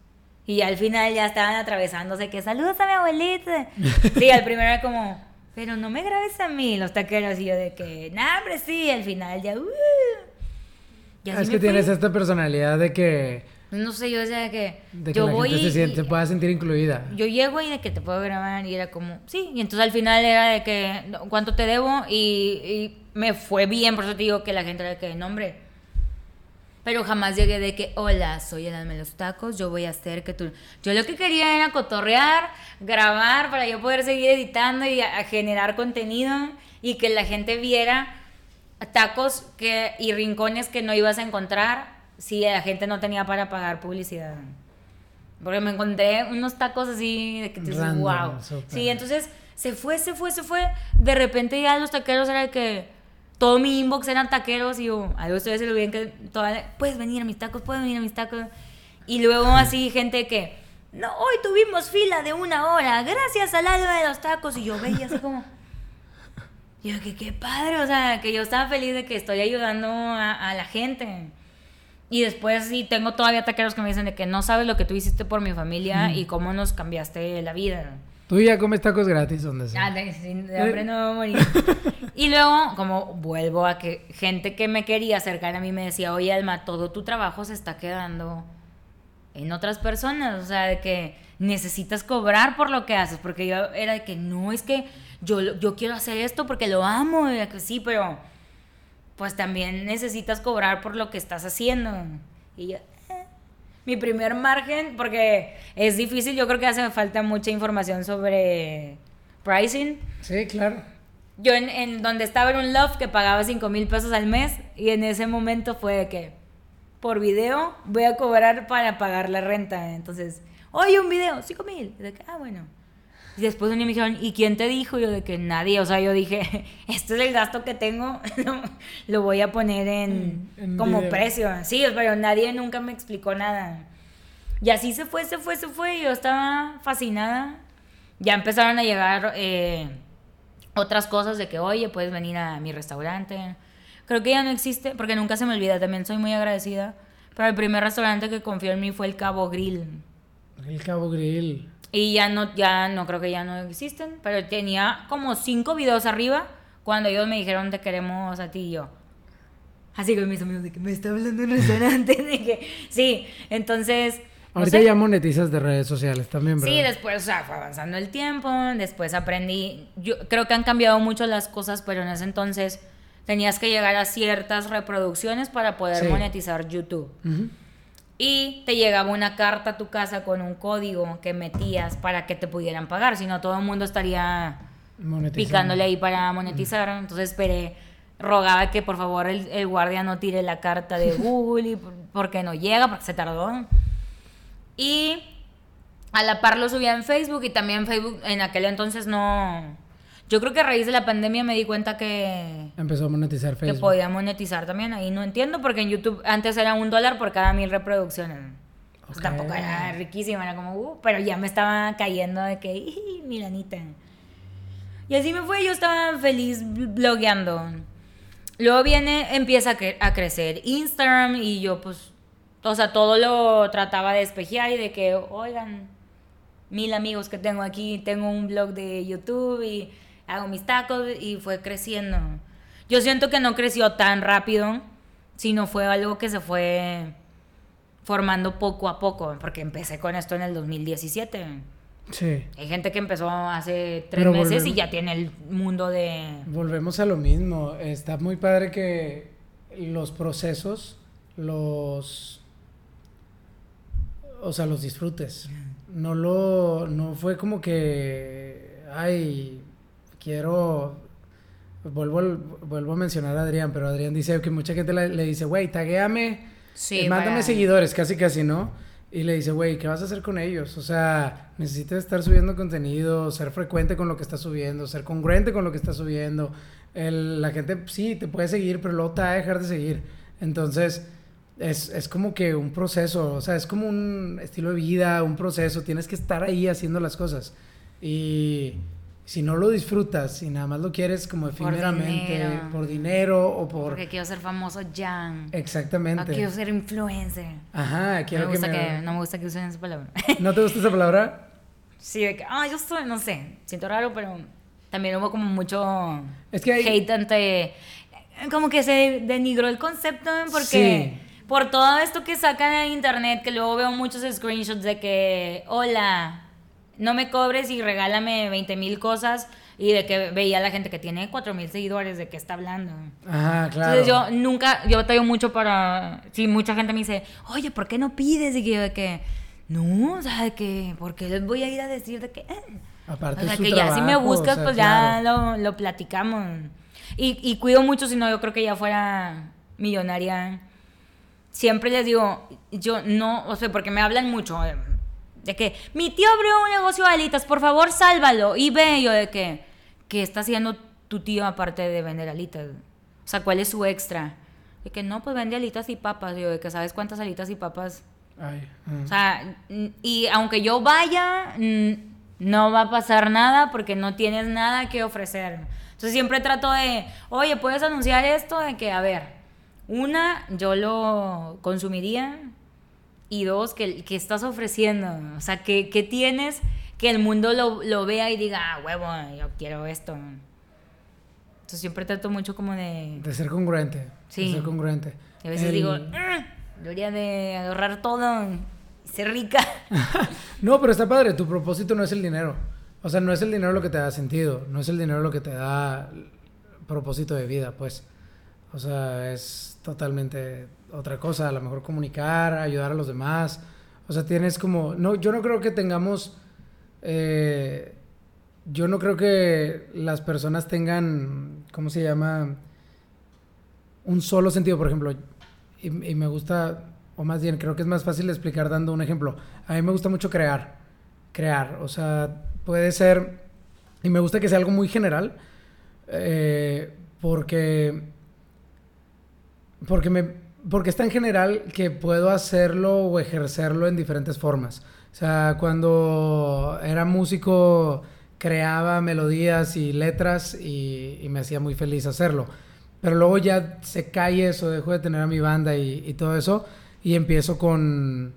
Y al final ya estaban atravesándose que saludos a mi abuelita. Sí, al primero era como, pero no me grabes a mí, los taqueros. Y yo de que, nah, hombre, sí. Al final ya, uh. Y así es que fui. tienes esta personalidad de que, No sé, yo decía que, de que yo la voy gente se, y- siente, se pueda sentir incluida. yo llego y de que te puedo grabar y era como, sí, y entonces al final era de que, "No, ¿cuánto te debo? Y, y me fue bien, por eso te digo que la gente era de que, no hombre. Pero jamás llegué de que, hola, soy el alma de los tacos, yo voy a hacer que tú... Yo lo que quería era cotorrear, grabar para yo poder seguir editando y a- a generar contenido y que la gente viera tacos que, y rincones que no ibas a encontrar si la gente no tenía para pagar publicidad. Porque me encontré unos tacos así de que te dices, wow. Sí, entonces se fue, se fue, se fue. De repente ya los taqueros era de que todo mi inbox eran taqueros y yo, a ustedes se lo bien que toda puedes venir a mis tacos, puedes venir a mis tacos. Y luego así gente que, no, hoy tuvimos fila de una hora, gracias al alma de los tacos. Y yo veía así como, yo que qué padre, o sea, que yo estaba feliz de que estoy ayudando a, a la gente. Y después sí tengo todavía taqueros que me dicen de que no sabes lo que tú hiciste por mi familia y cómo nos cambiaste la vida. Tú ya comes tacos gratis donde sea. Ah, de, sin- de hambre no me voy a morir. Y luego, como vuelvo a que gente que me quería acercar a mí me decía, oye Alma, todo tu trabajo se está quedando en otras personas. O sea, de que necesitas cobrar por lo que haces. Porque yo era de que no, es que yo, yo quiero hacer esto porque lo amo. Y que sí, pero pues también necesitas cobrar por lo que estás haciendo. Y yo, eh. Mi primer margen, porque es difícil, yo creo que hace falta mucha información sobre pricing. Sí, claro. Yo en, en donde estaba en un loft que pagaba 5 mil pesos al mes y en ese momento fue de que por video voy a cobrar para pagar la renta. Entonces, oye, un video, 5 mil. Ah, bueno. Y después un día me dijeron, ¿y quién te dijo? Y yo de que nadie, o sea, yo dije, este es el gasto que tengo, lo voy a poner en, En- en como video. precio. Sí, pero nadie nunca me explicó nada. Y así se fue, se fue, se fue. Y yo estaba fascinada. Ya empezaron a llegar eh, otras cosas de que, oye, puedes venir a mi restaurante. Creo que ya no existe, porque nunca se me olvida. También soy muy agradecida. Pero el primer restaurante que confió en mí fue el Cabo Grill. El Cabo Grill. Y ya no, ya no creo que ya no existen. Pero tenía como cinco videos arriba cuando ellos me dijeron te queremos a ti y yo. Así que mis amigos de que me está hablando en un restaurante. que, sí, entonces. no Ahorita sé. ya monetizas de redes sociales también, ¿verdad? Sí, después, o sea, fue avanzando el tiempo, después aprendí, yo creo que han cambiado mucho las cosas, pero en ese entonces tenías que llegar a ciertas reproducciones para poder Sí. monetizar YouTube. Ujú. Y te llegaba una carta a tu casa con un código que metías para que te pudieran pagar, si no todo el mundo estaría picándole ahí para monetizar. Entonces esperé, rogaba que por favor el, el guardia no tire la carta de Google y por- porque no llega, porque se tardó. Y a la par lo subía en Facebook y también Facebook en aquel entonces no... Yo creo que a raíz de la pandemia me di cuenta que, Empezó a monetizar que Facebook. podía monetizar también. Ahí no entiendo porque en YouTube antes era un dólar por cada mil reproducciones. Pues Ok. tampoco era riquísima, era como, uh, pero ya me estaba cayendo de que, "Ih, milanita. Y así me fue, yo estaba feliz bl- blogueando. Luego viene, empieza a, cre- a crecer Instagram y yo pues, o sea, todo lo trataba de espejear y de que, oigan, mil amigos que tengo aquí, tengo un blog de YouTube y hago mis tacos y fue creciendo. Yo siento que no creció tan rápido, sino fue algo que se fue formando poco a poco, porque empecé con esto en el 2017. Sí. Hay gente que empezó hace tres meses y ya tiene el mundo de... Volvemos a lo mismo. Está muy padre que los procesos, los... O sea, los disfrutes. No lo... No fue como que... Ay, quiero... Vuelvo, vuelvo a mencionar a Adrián, pero Adrián dice que mucha gente le, dice, güey, taguéame, sí, mándame seguidores, casi casi, ¿no? Y le dice, güey, ¿qué vas a hacer con ellos? O sea, necesitas estar subiendo contenido, ser frecuente con lo que estás subiendo, ser congruente con lo que estás subiendo. la gente sí te puede seguir, pero luego te va a dejar de seguir. Entonces, es, es, como que un proceso, o sea, es como un estilo de vida, un proceso. Tienes que estar ahí haciendo las cosas. Y si no lo disfrutas y nada más lo quieres como efímeramente por dinero, o por porque quiero ser famoso ya exactamente. Quiero ser influencer. Ajá quiero no me gusta que, no me gusta que usen esa palabra. No te gusta esa palabra sí de que ah yo soy no sé siento raro pero también hubo como mucho es que hay... hate ante como que se denigró el concepto porque por todo esto que sacan en internet que luego veo muchos screenshots de que hola no me cobres y regálame 20 mil cosas. Y de que veía a la gente que tiene 4 mil seguidores, de qué está hablando. Ajá, claro. Entonces yo nunca, yo batallo mucho para, si mucha gente me dice, oye, ¿por qué no pides? Y yo de que, no, o sea, de que, ¿por qué les voy a ir a decir de que, eh? Aparte o sea, que ya si me buscas, pues ya lo, lo, platicamos. Y, y cuido mucho, si no, yo creo que ya fuera millonaria. Siempre les digo, yo no, o sea, porque me hablan mucho de que mi tío abrió un negocio de alitas, por favor sálvalo. Y ve yo de que, ¿qué está haciendo tu tío aparte de vender alitas? O sea, ¿cuál es su extra? De que no, pues vende alitas y papas. Yo de que sabes cuántas alitas y papas. Ay, O sea, y aunque yo vaya, no va a pasar nada porque no tienes nada que ofrecer. Entonces siempre trato de, oye, puedes anunciar esto, de que, a ver, una, yo lo consumiría, y dos, que, que estás ofreciendo. O sea, que, que tienes que el mundo lo, lo, vea y diga, ah, huevo, yo quiero esto. Entonces siempre trato mucho como de... De ser congruente. Sí. De ser congruente. Y a veces digo, ah, debería de ahorrar todo y ser rica. no, pero está padre, tu propósito no es el dinero. O sea, no es el dinero lo que te da sentido, no es el dinero lo que te da propósito de vida, pues. O sea, es totalmente otra cosa, a lo mejor comunicar, ayudar a los demás. O sea, tienes como, no, yo no creo que tengamos, eh, yo no creo que las personas tengan, ¿cómo se llama? Un solo sentido, por ejemplo, y, me gusta, o más bien, creo que es más fácil de explicar dando un ejemplo. A mí me gusta mucho crear, crear, o sea, puede ser, y me gusta que sea algo muy general, eh, porque, porque me, porque es tan general que puedo hacerlo o ejercerlo en diferentes formas. O sea, cuando era músico creaba melodías y letras y, me hacía muy feliz hacerlo. Pero luego ya se cae eso, dejo de tener a mi banda y, todo eso y empiezo con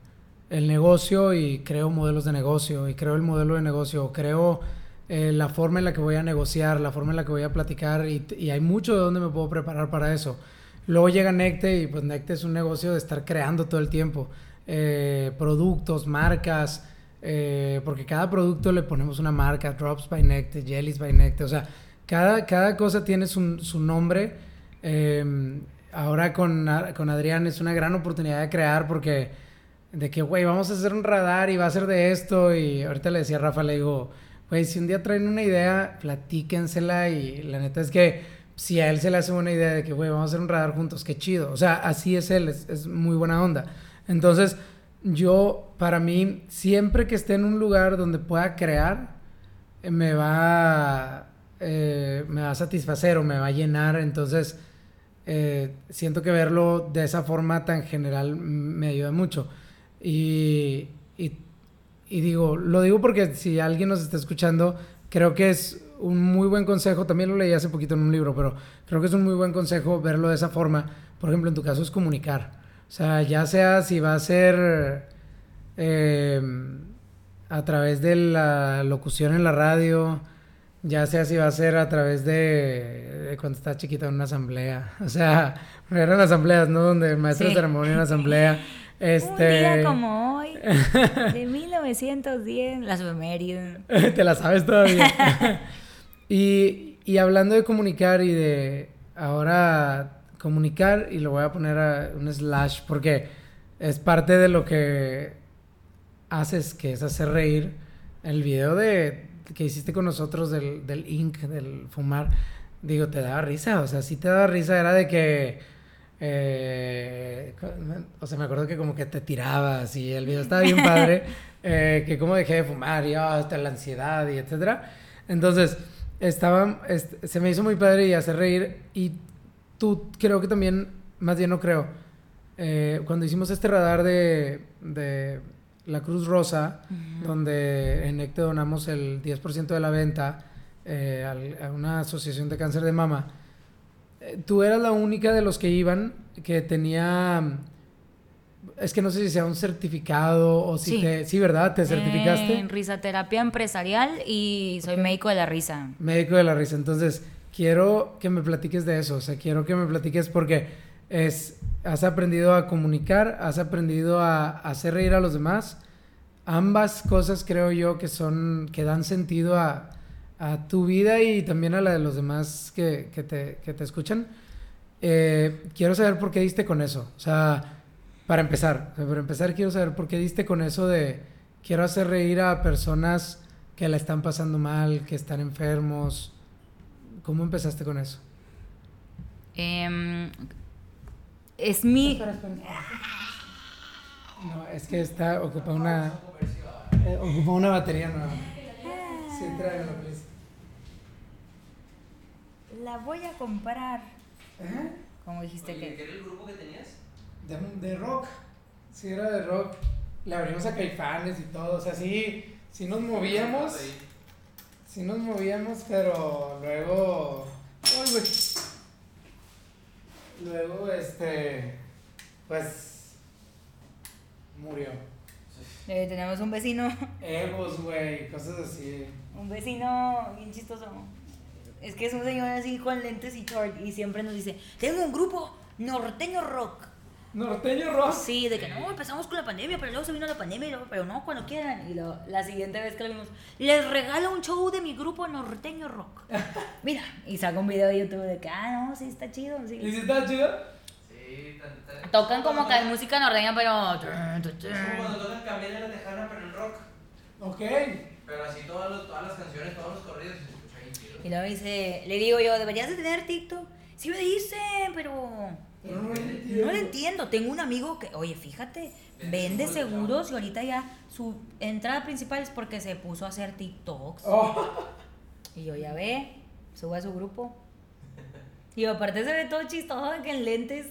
el negocio y creo modelos de negocio y creo el modelo de negocio, creo eh, la forma en la que voy a negociar, la forma en la que voy a platicar y, y hay mucho de donde me puedo preparar para eso. Luego llega Necte y pues Necte es un negocio de estar creando todo el tiempo. Eh, productos, marcas, eh, porque cada producto le ponemos una marca, Drops by Necte, Jellies by Necte, o sea, cada, cada cosa tiene su, su nombre. Em, ahora con, con Adrián es una gran oportunidad de crear porque de que, güey, vamos a hacer un radar y va a ser de esto. Y ahorita le decía a Rafa, le digo, güey, si un día traen una idea, platíquensela. Y la neta es que si a él se le hace una idea de que, güey, vamos a hacer un radar juntos, qué chido. O sea, así es él, es, muy buena onda. Entonces, yo, para mí, siempre que esté en un lugar donde pueda crear, eh, me va, eh, me va a satisfacer o me va a llenar. Entonces, eh, siento que verlo de esa forma tan general me ayuda mucho. Y, y, y digo, lo digo porque si alguien nos está escuchando, creo que es un muy buen consejo, también lo leí hace poquito en un libro, pero creo que es un muy buen consejo verlo de esa forma. Por ejemplo, en tu caso es comunicar. O sea, ya sea si va a ser eh, a través de la locución en la radio, ya sea si va a ser a través de, de cuando está chiquita en una asamblea. O sea, eran asambleas, ¿no? Donde el maestro de Sí. ceremonia en una asamblea. Este... Un día como hoy, de 1910, las efemérides. Te la sabes todavía. Y, y hablando de comunicar y de ahora comunicar, y lo voy a poner a un slash porque es parte de lo que haces, que es hacer reír. El video de que hiciste con nosotros del, del ink, del fumar, digo, te daba risa, o sea, sí te daba risa, era de que, eh, o sea, me acuerdo que como que te tirabas y el video estaba bien padre, eh, que como dejé de fumar y oh, hasta la ansiedad y etcétera. Entonces, estaba, est- se me hizo muy padre y hacer reír y tú creo que también, más bien no creo, eh, cuando hicimos este radar de, de la Cruz Rosa, donde en EC te donamos el 10% de la venta eh, al- a una asociación de cáncer de mama, eh, tú eras la única de los que iban que tenía, es que no sé si sea un certificado o si Sí. te, sí, ¿verdad? ¿Te certificaste? En risaterapia empresarial y soy médico de la risa. Médico de la risa. Entonces, quiero que me platiques de eso. O sea, quiero que me platiques porque es, has aprendido a comunicar, has aprendido a, a hacer reír a los demás. Ambas cosas creo yo que son, que dan sentido a, a tu vida y también a la de los demás que, que te, que te escuchan. Eh, quiero saber por qué diste con eso. O sea, para empezar, para empezar quiero saber por qué diste con eso de quiero hacer reír a personas que la están pasando mal, que están enfermos. ¿Cómo empezaste con eso? Em, es mi... No, es que está ocupa una eh, ocupa una batería nueva. Sí, tráemelo, please. La voy a comprar. ¿Eh? Como dijiste Oye, ¿qué que... era el grupo que tenías? De, de rock. Sí, era de rock. Le abrimos a Caifanes y todo. O sea, sí, sí nos movíamos. Sí nos movíamos, pero luego. Uy, güey. Luego, este. Pues. Murió. Eh, tenemos un vecino, Egos, güey, cosas así. un vecino bien chistoso. Es que es un señor así con lentes y short y siempre nos dice, tengo un grupo norteño rock. Norteño rock. Sí, de que no, empezamos con la pandemia, pero luego se vino la pandemia, y luego, pero no, cuando quieran. Y lo- la siguiente vez que lo vimos, les regalo un show de mi grupo norteño rock. Mira, y saca un video de YouTube de que, ah, no, sí, está chido. ¿Y Sí. si está chido? Sí, tan- tan- Tocan como que cuando- música norteña, pero... Es como cuando tocan camioneras de Hanna, pero en rock. Ok. Pero así todas, los- todas las canciones, todos los corridos se escucha bien chido. Y luego dice, le digo yo, deberías de tener TikTok. Sí me dicen, pero... No lo No entiendo. lo entiendo. Tengo un amigo que, oye, fíjate, vende seguros y ahorita ya su entrada principal es porque se puso a hacer TikToks. Oh. Y yo ya ve, sube a su grupo. Y aparte se ve todo chistoso que en lentes.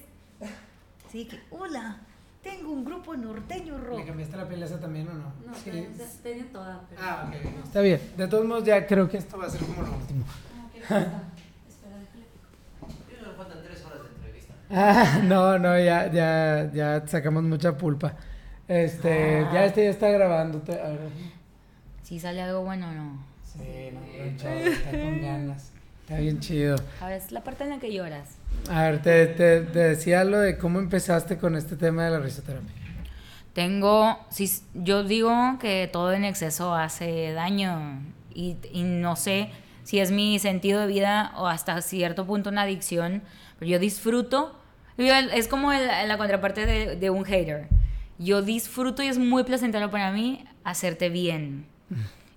Así que, hola, tengo un grupo norteño rock. ¿Le cambiaste la piel esa también o no? No, Sí. tenía, toda, pero... Ah, ok. no, Está bien. De todos modos, ya creo que esto va a ser como lo último. ¿Cómo que está? Espera, déjale pico. Sí, nos faltan tres horas de entrevista. Ah, no, no, ya, ya, ya sacamos mucha pulpa. Este, ya este ya está grabando. Si sale algo bueno o no. Sí, no, buen chavo, está con ganas. Está bien chido. A ver, es la parte en la que lloras. A ver, te, te, te decía lo de cómo empezaste con este tema de la risoterapia. Tengo, si, yo digo que todo en exceso hace daño y, y no sé si es mi sentido de vida o hasta cierto punto una adicción, pero yo disfruto, es como la contraparte de, un hater. Yo disfruto y es muy placentero para mí hacerte bien.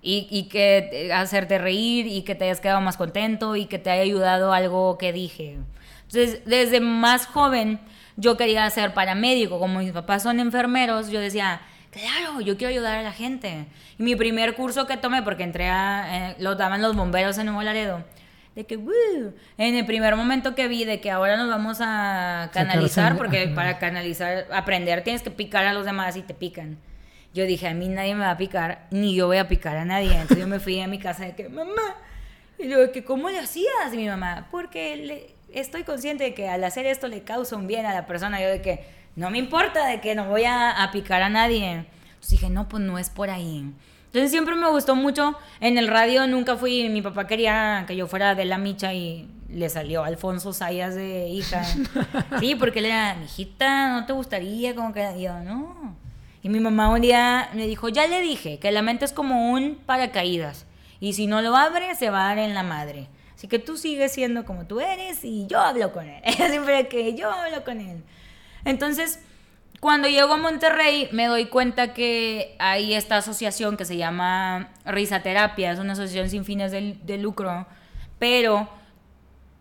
Y, y que te- hacerte reír y que te hayas quedado más contento y que te haya ayudado algo que dije. Entonces, desde más joven, yo quería ser paramédico. Como mis papás son enfermeros, yo decía, claro, yo quiero ayudar a la gente. Y mi primer curso que tomé, porque entré a, eh, lo daban los bomberos en Nuevo Laredo, de que, "Woo", en el primer momento que vi de que ahora nos vamos a canalizar, porque para canalizar, aprender, tienes que picar a los demás y te pican. Yo dije, a mí nadie me va a picar, ni yo voy a picar a nadie. Entonces yo me fui a mi casa de que, mamá, y yo de que, ¿cómo le hacías? Y mi mamá, porque le- estoy consciente de que al hacer esto le causa un bien a la persona. Yo de que, no me importa, de que no voy a, a picar a nadie. Entonces dije, no, pues no es por ahí. Entonces siempre me gustó mucho. En el radio nunca fui. Mi papá quería que yo fuera de la micha y le salió Alfonso Sayas de hija. Sí, porque él era, hijita, ¿no te gustaría? Como que y yo, no. Y mi mamá un día me dijo, ya le dije que la mente es como un paracaídas. Y si no lo abre, se va a dar en la madre. Así que tú sigues siendo como tú eres y yo hablo con él. Siempre que yo hablo con él. Entonces, cuando llego a Monterrey, me doy cuenta que hay esta asociación que se llama Risaterapia, es una asociación sin fines de, de lucro, pero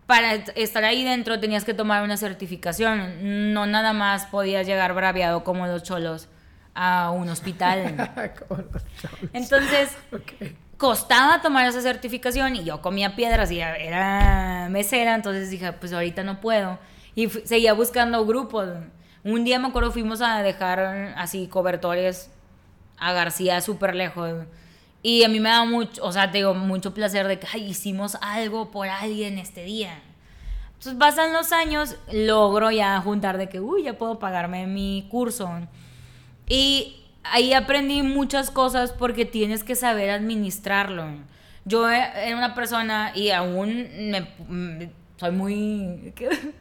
para estar ahí dentro tenías que tomar una certificación, no nada más podías llegar braviado como los cholos a un hospital. Entonces, costaba tomar esa certificación y yo comía piedras y era mesera, entonces dije, pues ahorita no puedo. Y seguía buscando grupos. Un día me acuerdo fuimos a dejar así cobertores a García súper lejos. Y a mí me da mucho, o sea, te digo, mucho placer de que "Ay, hicimos algo por alguien este día. Entonces pasan los años, logro ya juntar de que, uy, ya puedo pagarme mi curso. Y ahí aprendí muchas cosas porque tienes que saber administrarlo. Yo eh, era una persona y aún me, me- soy muy...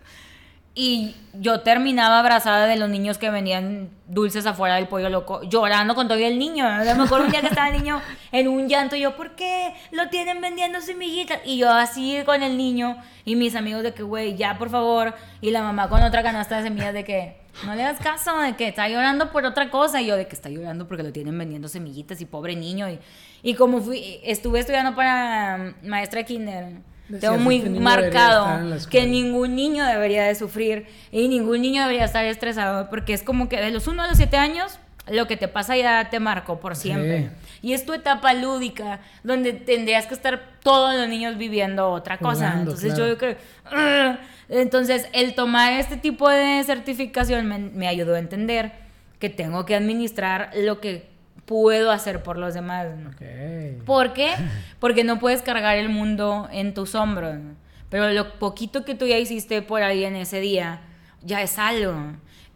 Y yo terminaba abrazada de los niños que venían dulces afuera del pollo loco, llorando con todo el niño. O sea, me acuerdo un día que estaba el niño en un llanto yo, ¿por qué? Lo tienen vendiendo semillitas. Y yo así con el niño y mis amigos de que, güey, ya por favor. Y la mamá con otra canasta de semillas de que, no le hagas caso, de que está llorando por otra cosa. Y yo de que está llorando porque lo tienen vendiendo semillitas y pobre niño. Y, y como fui, estuve estudiando para mm, maestra de kinder. Decías, Tengo muy "Este marcado que escuela". ningún niño debería de sufrir y ningún niño debería estar estresado porque es como que de los 1 a los 7 años lo que te pasa ya te marcó por siempre. Y es tu etapa lúdica donde tendrías que estar todos los niños viviendo otra cosa. Jugando, Entonces claro. yo creo "Ugh". entonces el tomar este tipo de certificación me, me ayudó a entender que tengo que administrar lo que puedo hacer por los demás. ¿no? Ok. ¿Por qué? Porque no puedes cargar el mundo en tus hombros. ¿no? Pero lo poquito que tú ya hiciste por alguien ese día, ya es algo.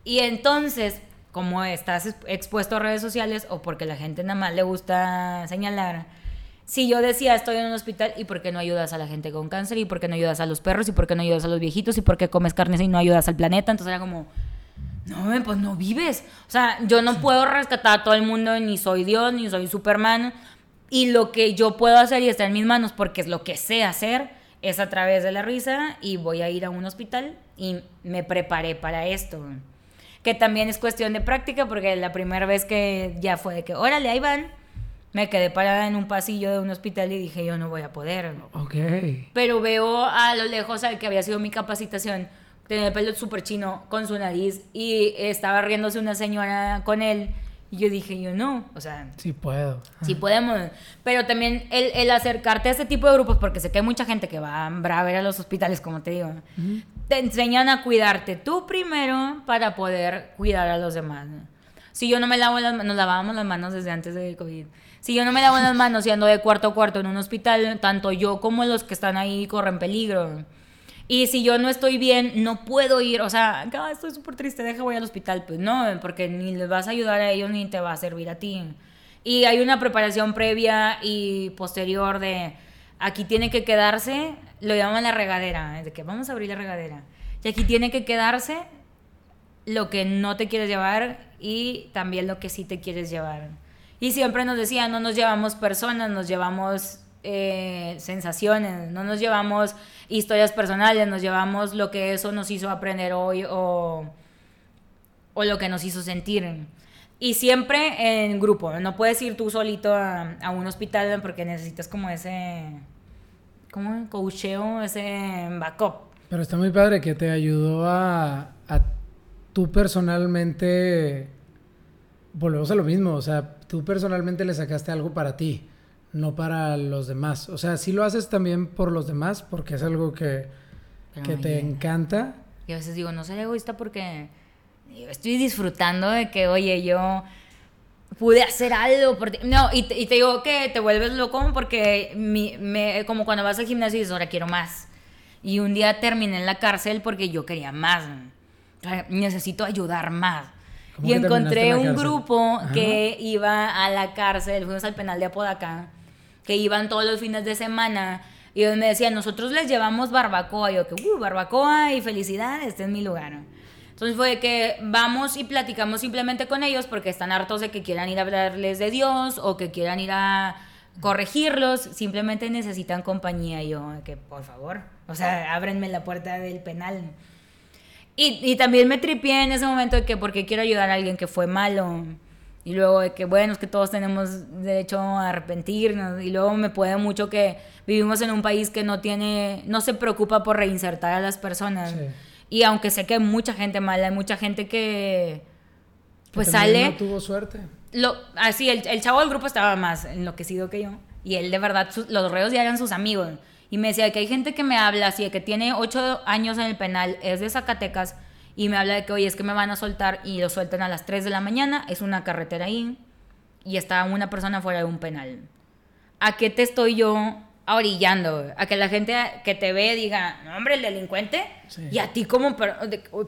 Y entonces, como estás ex- expuesto a redes sociales o porque la gente nada más le gusta señalar, si yo decía estoy en un hospital y por qué no ayudas a la gente con cáncer y por qué no ayudas a los perros y por qué no ayudas a los viejitos y por qué comes carnes y no ayudas al planeta, entonces era como, no, pues no vives. O sea, yo no puedo rescatar a todo el mundo, ni soy Dios, ni soy Superman. Y lo que yo puedo hacer y está en mis manos, porque es lo que sé hacer, es a través de la risa y voy a ir a un hospital y me preparé para esto. Que también es cuestión de práctica, porque la primera vez que ya fue de que, órale, ahí van, me quedé parada en un pasillo de un hospital y dije, yo no voy a poder. Ok. Pero veo a lo lejos al que había sido mi capacitación, tenía el pelo súper chino con su nariz y estaba riéndose una señora con él. Y yo dije, yo no, o sea, Sí puedo. sí podemos. Pero también el, el acercarte a ese tipo de grupos, porque sé que hay mucha gente que va a ver a los hospitales, como te digo, te enseñan a cuidarte tú primero para poder cuidar a los demás. ¿no? Si yo no me lavo las manos, nos lavábamos las manos desde antes del COVID. Si yo no me lavo las manos y ando de cuarto a cuarto en un hospital, tanto yo como los que están ahí corren peligro. Y si yo no estoy bien, no puedo ir. O sea, "Ah, estoy súper triste, deja voy al hospital. Pues no, porque ni les vas a ayudar a ellos ni te va a servir a ti. Y hay una preparación previa y posterior de aquí tiene que quedarse, lo llaman la regadera, de que vamos a abrir la regadera. Y aquí tiene que quedarse lo que no te quieres llevar y también lo que sí te quieres llevar. Y siempre nos decían, no nos llevamos personas, nos llevamos eh, sensaciones, no nos llevamos historias personales, nos llevamos lo que eso nos hizo aprender hoy o, o lo que nos hizo sentir. Y siempre en grupo, no puedes ir tú solito a, a un hospital porque necesitas como ese, como coacheo, ese backup. Pero está muy padre que te ayudó a, a tú personalmente. Volvemos a lo mismo. O sea, tú personalmente le sacaste algo para ti, no para los demás. O sea, sí lo haces también por los demás, porque es algo que, que te encanta. Y a veces digo, no soy egoísta porque estoy disfrutando de que, oye, yo pude hacer algo por ti. No, y te, y te digo que te vuelves loco porque mi- me, como cuando vas al gimnasio y dices, ahora quiero más. Y un día terminé en la cárcel porque yo quería más. Necesito ayudar más. ¿Cómo Y encontré un grupo Ajá. que iba a la cárcel, fuimos al penal de Apodaca, que iban todos los fines de semana. Y me decían, nosotros les llevamos barbacoa. Y yo, que, uh, barbacoa y felicidad, este es mi lugar. Entonces fue que vamos y platicamos simplemente con ellos porque están hartos de que quieran ir a hablarles de Dios o que quieran ir a corregirlos, simplemente necesitan compañía. Y yo, que por favor, o sea, ábrenme la puerta del penal. Y, y también me tripié en ese momento de que porque quiero ayudar a alguien que fue malo. Y luego de que, bueno, es que todos tenemos derecho a arrepentirnos. Y luego me puede mucho que vivimos en un país que no tiene, no se preocupa por reinsertar a las personas. Sí. Y aunque sé que hay mucha gente mala, hay mucha gente que Que pues también sale No tuvo suerte. lo, así, el, el chavo del grupo estaba más enloquecido que yo. Y él, de verdad, sus- los reos ya eran sus amigos. Y me decía que hay gente que me habla así, de que tiene ocho años en el penal, es de Zacatecas, y me habla de que, oye, es que me van a soltar, y lo sueltan a las 3 de la mañana, es una carretera ahí, y está una persona fuera de un penal. ¿A qué te estoy yo orillando? A que la gente que te ve diga, no, hombre, el delincuente. Sí. Y a ti como,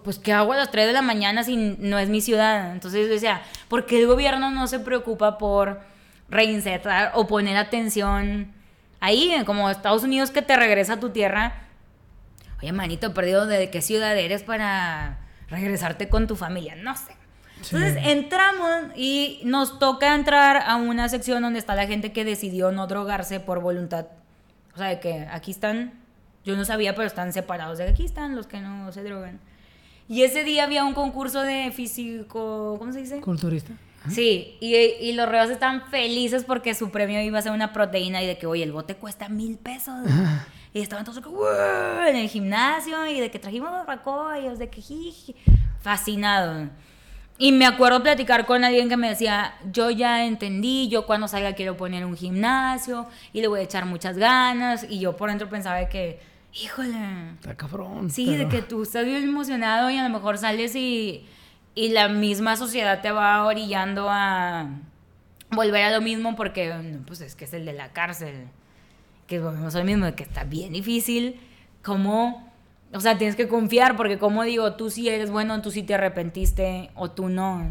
pues, ¿qué hago a las 3 de la mañana si no es mi ciudad? Entonces, yo decía, ¿por qué el gobierno no se preocupa por reinsertar o poner atención ahí? Como Estados Unidos que te regresa a tu tierra. Oye, manito, perdido, ¿de qué ciudad eres para regresarte con tu familia? No sé. Entonces entramos y nos toca entrar a una sección donde está la gente que decidió no drogarse por voluntad. O sea, de que aquí están, yo no sabía, pero están separados. De aquí están los que no se drogan. Y ese día había un concurso de físico, ¿cómo se dice? Culturista. Sí, y, y los reos estaban felices porque su premio iba a ser una proteína y de que, oye, el bote cuesta mil pesos. Y estaban todos en el gimnasio y de que trajimos barbacoa y ellos de que jiji, fascinados. Y me acuerdo platicar con alguien que me decía, yo ya entendí, yo cuando salga quiero poner un gimnasio y le voy a echar muchas ganas. Y yo por dentro pensaba que, híjole, Está cabrón. Sí, de que tú estás bien emocionado y a lo mejor sales y, y la misma sociedad te va orillando a volver a lo mismo porque pues es que es el de la cárcel. Que volvemos a lo mismo, de que está bien difícil. ¿Cómo? O sea, tienes que confiar porque como digo, tú sí eres bueno, tú sí te arrepentiste o tú no.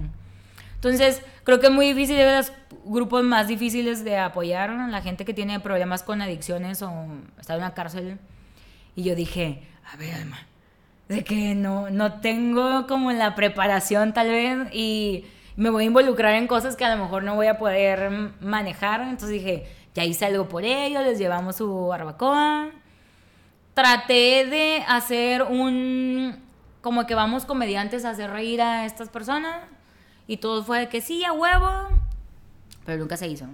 Entonces, creo que es muy difícil, de los grupos más difíciles de apoyar a la gente que tiene problemas con adicciones o está en una cárcel. Y yo dije, a ver, Alma, de que no, no tengo como la preparación tal vez y me voy a involucrar en cosas que a lo mejor no voy a poder manejar. Entonces dije, ya hice algo por ellos, les llevamos su barbacoa. Traté de hacer un, como que vamos comediantes a hacer reír a estas personas y todo fue de que sí, a huevo, pero nunca se hizo.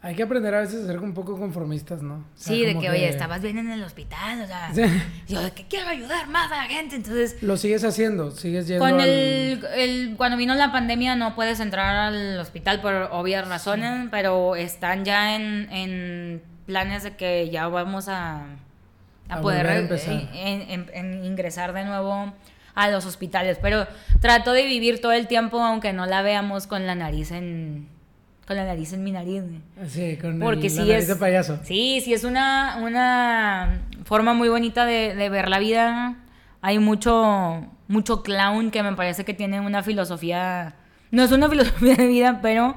Hay que aprender a veces a ser un poco conformistas, ¿no? O sea, Sí, de que, oye, estabas bien en el hospital, o sea, Sí. yo de que quiero ayudar más a la gente, entonces Lo sigues haciendo, sigues yendo con al- el, el- cuando vino la pandemia no puedes entrar al hospital por obvias razones, pero están ya en, en planes de que ya vamos a, a A poder eh, empezar. en- en- en ingresar de nuevo a los hospitales. Pero trato de vivir todo el tiempo aunque no la veamos con la nariz en con la nariz en mi nariz. Sí, con Porque el, sí la nariz es. de payaso. Sí, sí es una, una forma muy bonita de, de ver la vida. Hay mucho, mucho clown que me parece que tiene una filosofía. No es una filosofía de vida, pero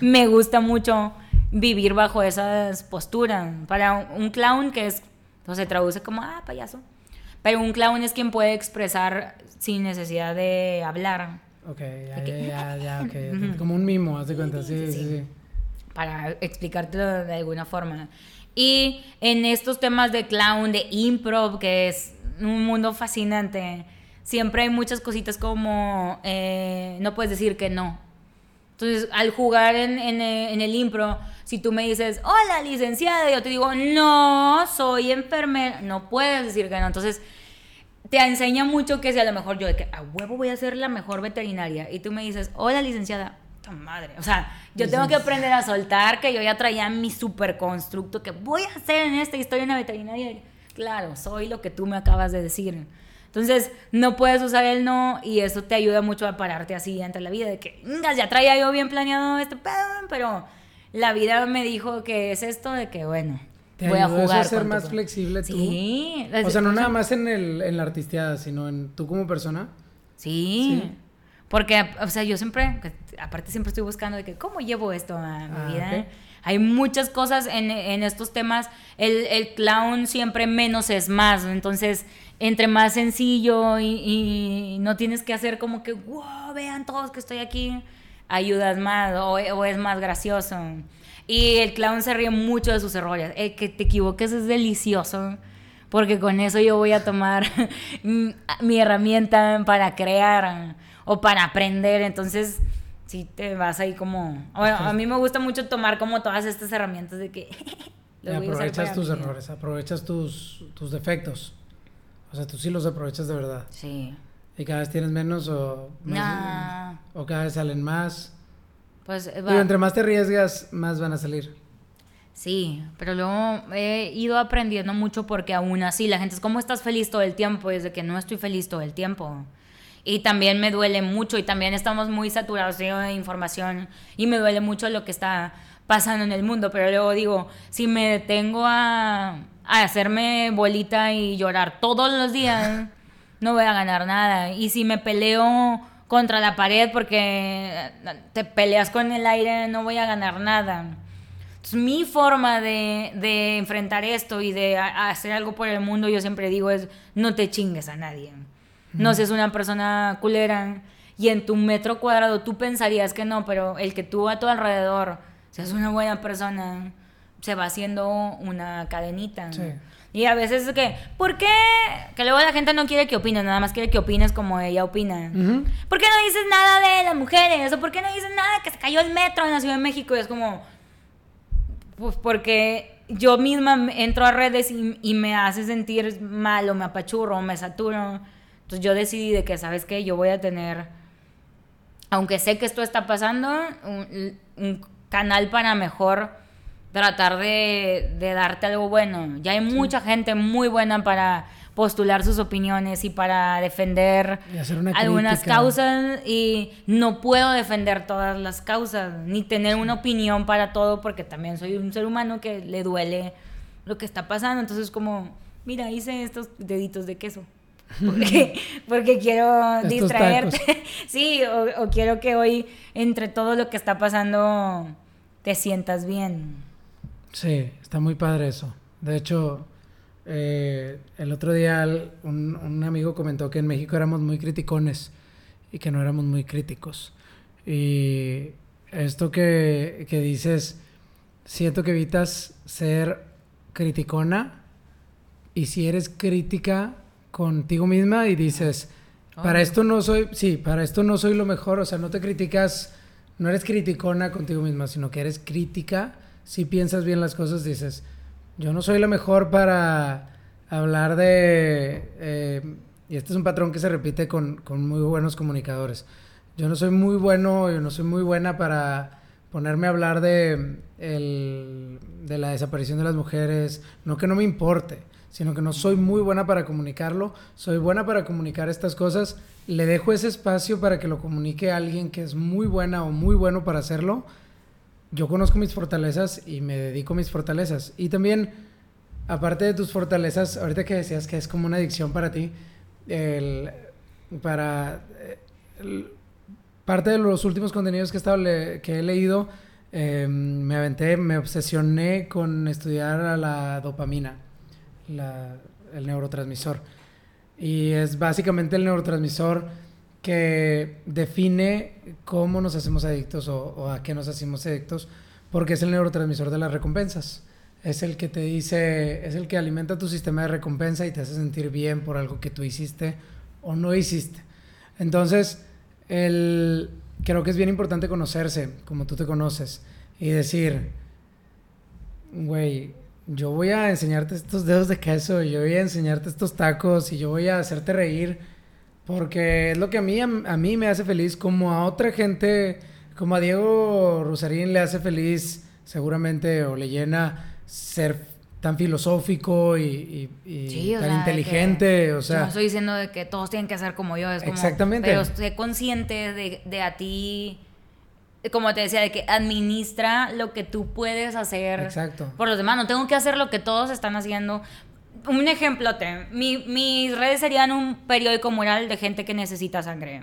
me gusta mucho vivir bajo esas posturas. Para un, un clown que es. Se traduce como, ah, payaso. Pero un clown es quien puede expresar sin necesidad de hablar. Ok, ya, ya, ya, ya, ok, ok. Como un mimo, haz de cuenta, sí, sí, sí. sí. para explicártelo de alguna forma. Y en estos temas de clown, de improv, que es un mundo fascinante, siempre hay muchas cositas como eh, no puedes decir que no. Entonces, al jugar en, en, en el impro, si tú me dices, hola, licenciada, yo te digo, no, soy enfermera, no puedes decir que no. Entonces, te enseña mucho que si a lo mejor yo de que a huevo voy a ser la mejor veterinaria y tú me dices, hola licenciada, ¡ta madre. O sea, yo tengo que aprender a soltar que yo ya traía mi super constructo que voy a hacer en esta historia en la veterinaria. Claro, soy lo que tú me acabas de decir. Entonces, no puedes usar el no y eso te ayuda mucho a pararte así ante la vida de que, "Ingas, ya traía yo bien planeado este pedo, pero la vida me dijo que es esto de que, bueno, Te voy a jugar a ser más co- flexible tú. Sí. O sea, no nada más en, el, en la artisteada, sino en tú como persona. Sí. Sí. Porque, o sea, yo siempre, aparte siempre estoy buscando de que, ¿cómo llevo esto a mi Ah, vida? ok. Hay muchas cosas en, en estos temas. El, el clown siempre menos es más. Entonces, entre más sencillo y, y no tienes que hacer como que, wow, vean todos que estoy aquí, ayudas más o, o es más gracioso. Y el clown se ríe mucho de sus errores. El que te equivoques es delicioso. Porque con eso yo voy a tomar mi herramienta para crear o para aprender. Entonces, si te vas ahí como... Bueno, a mí me gusta mucho tomar como todas estas herramientas de que... Aprovechas tus mí. errores, aprovechas tus, tus defectos. O sea, tú sí los aprovechas de verdad. Sí. Y cada vez tienes menos o más- Nah, o cada vez salen más. Pues va- Digo, entre más te arriesgas, más van a salir. Sí, pero luego he ido aprendiendo mucho porque aún así la gente es como estás feliz todo el tiempo, es de que no estoy feliz todo el tiempo. Y también me duele mucho y también estamos muy saturados de información y me duele mucho lo que está pasando en el mundo, pero luego digo, si me detengo a, a hacerme bolita y llorar todos los días, no voy a ganar nada. Y si me peleo contra la pared porque te peleas con el aire, no voy a ganar nada. Entonces, mi forma de, de enfrentar esto y de hacer algo por el mundo, yo siempre digo, es no te chingues a nadie. No seas una persona culera y en tu metro cuadrado tú pensarías que no, pero el que tú a tu alrededor seas una buena persona se va haciendo una cadenita. Sí. Y a veces es que, ¿por qué? Que luego la gente no quiere que opines, nada más quiere que opines como ella opina. ¿Por qué no dices nada de las mujeres? ¿O por qué no dices nada de que se cayó el metro en la Ciudad de México? Y es como, pues porque yo misma entro a redes y, y me hace sentir mal o me apachurro o me saturo. Entonces yo decidí de que, ¿sabes qué? Yo voy a tener, aunque sé que esto está pasando, un, un canal para mejor tratar de, de darte algo bueno. Ya hay mucha gente muy buena para postular sus opiniones y para defender Y hacer una algunas crítica. causas y no puedo defender todas las causas ni tener una opinión para todo porque también soy un ser humano que le duele lo que está pasando. Entonces como mira hice estos deditos de queso porque, porque quiero Estos distraerte sí o, o quiero que hoy entre todo lo que está pasando te sientas bien Sí, está muy padre eso. De hecho, eh, el otro día un, un amigo comentó que en México éramos muy criticones y que no éramos muy críticos. Y esto que, que dices, siento que evitas ser criticona y si eres crítica contigo misma y dices, para esto no soy, sí, para esto no soy lo mejor, o sea, no te criticas, no eres criticona contigo misma, sino que eres crítica, si piensas bien las cosas, dices, yo no soy la mejor para hablar de, eh, y este es un patrón que se repite con, con muy buenos comunicadores, yo no soy muy bueno, yo no soy muy buena para ponerme a hablar de, el- de la desaparición de las mujeres, no que no me importe, sino que no soy muy buena para comunicarlo, soy buena para comunicar estas cosas, le dejo ese espacio para que lo comunique a alguien que es muy buena o muy bueno para hacerlo. Yo conozco mis fortalezas y me dedico a mis fortalezas. Y también, aparte de tus fortalezas, ahorita que decías que es como una adicción para ti, el- para parte de los últimos contenidos que he, leído, eh, me aventé, me obsesioné con estudiar a la dopamina, el neurotransmisor. Y es básicamente el neurotransmisor que define cómo nos hacemos adictos o, a qué nos hacemos adictos, porque es el neurotransmisor de las recompensas. Es el que te dice, es el que alimenta tu sistema de recompensa y te hace sentir bien por algo que tú hiciste o no hiciste. Entonces, el, creo que es bien importante conocerse como tú te conoces y decir, güey, yo voy a enseñarte estos dedos de queso, yo voy a enseñarte estos tacos y yo voy a hacerte reír porque es lo que a mí, a, a mí me hace feliz, como a otra gente, como a Diego Rosarín le hace feliz seguramente o le llena ser tan filosófico y, y- y Sí, o tan sea, inteligente, o yo sea... no estoy diciendo de que todos tienen que hacer como yo, es como, Exactamente. Pero sé consciente de, de a ti, como te decía, de que administra lo que tú puedes hacer Exacto. por los demás. No tengo que hacer lo que todos están haciendo. Un ejemplo, mi, mis redes serían un periódico mural de gente que necesita sangre.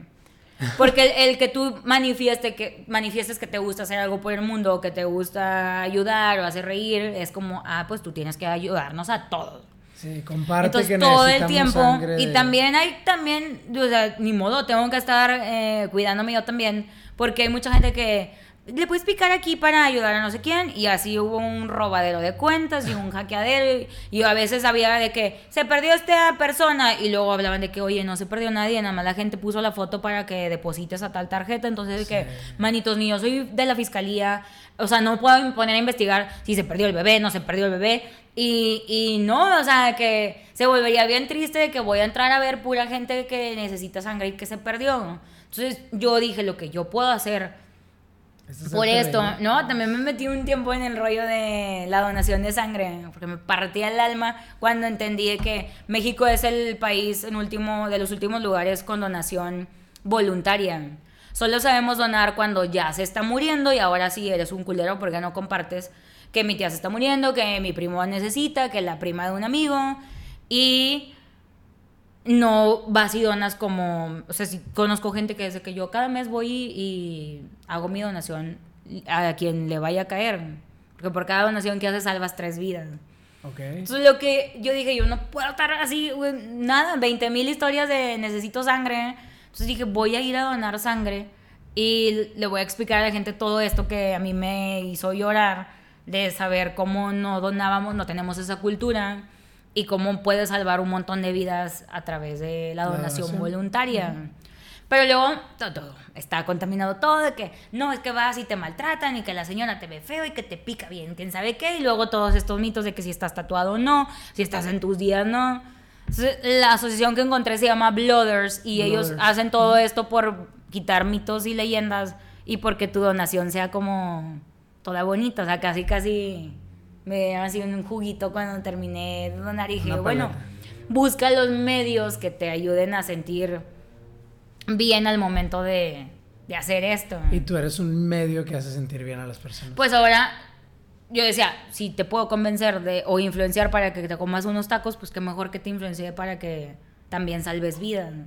Porque el, el que tú manifieste que, manifiestes que te gusta hacer algo por el mundo, o que te gusta ayudar o hacer reír, es como, ah, pues tú tienes que ayudarnos a todos. Sí, comparte Entonces que todo el tiempo sangre y de- también hay también o sea ni modo tengo que estar eh, cuidándome yo también porque hay mucha gente que le puedes picar aquí para ayudar a no sé quién y así hubo un robadero de cuentas y un hackeadero y, y a veces había de que se perdió esta persona y luego hablaban de que oye no se perdió nadie nada más la gente puso la foto para que deposites a tal tarjeta entonces de que manitos ni yo soy de la fiscalía o sea no puedo poner a investigar si se perdió el bebé no se perdió el bebé y, y no, o sea, que se volvería bien triste de que voy a entrar a ver pura gente que necesita sangre y que se perdió. Entonces yo dije lo que yo puedo hacer Por esto, terreno. ¿no? También me metí un tiempo en el rollo de la donación de sangre, porque me partía el alma cuando entendí que México es el país en último, de los últimos lugares con donación voluntaria. Solo sabemos donar cuando ya se está muriendo y ahora sí eres un culero porque no compartes que mi tía se está muriendo, que mi primo necesita, que la prima de un amigo y no vas y donas como, o sea, si conozco gente que dice que yo cada mes voy y, y hago mi donación a quien le vaya a caer, porque por cada donación que haces salvas tres vidas. Ok. Entonces lo que yo dije, yo no puedo estar así, nada, 20 mil historias de necesito sangre. Entonces dije, voy a ir a donar sangre y le voy a explicar a la gente todo esto que a mí me hizo llorar, de saber cómo no donábamos, no tenemos esa cultura y cómo puede salvar un montón de vidas a través de la La donación voluntaria. Pero luego todo, todo, está contaminado todo, de que no, es que vas y te maltratan y que la señora te ve feo y que te pica bien, quién sabe qué, y luego todos estos mitos de que si estás tatuado o no, si estás en tus días no. Entonces, la asociación que encontré se llama Blooders y ellos hacen todo esto por quitar mitos y leyendas y porque tu donación sea como toda bonita, o sea, casi casi me dieron así un juguito cuando terminé de donar y dije, Una bueno, paleta. busca los medios que te ayuden a sentir bien al momento de, de hacer esto. Y tú eres un medio que hace sentir bien a las personas. Pues ahora yo decía, si te puedo convencer de o influenciar para que te comas unos tacos, pues qué mejor que te influencie para que también salves vidas. ¿no?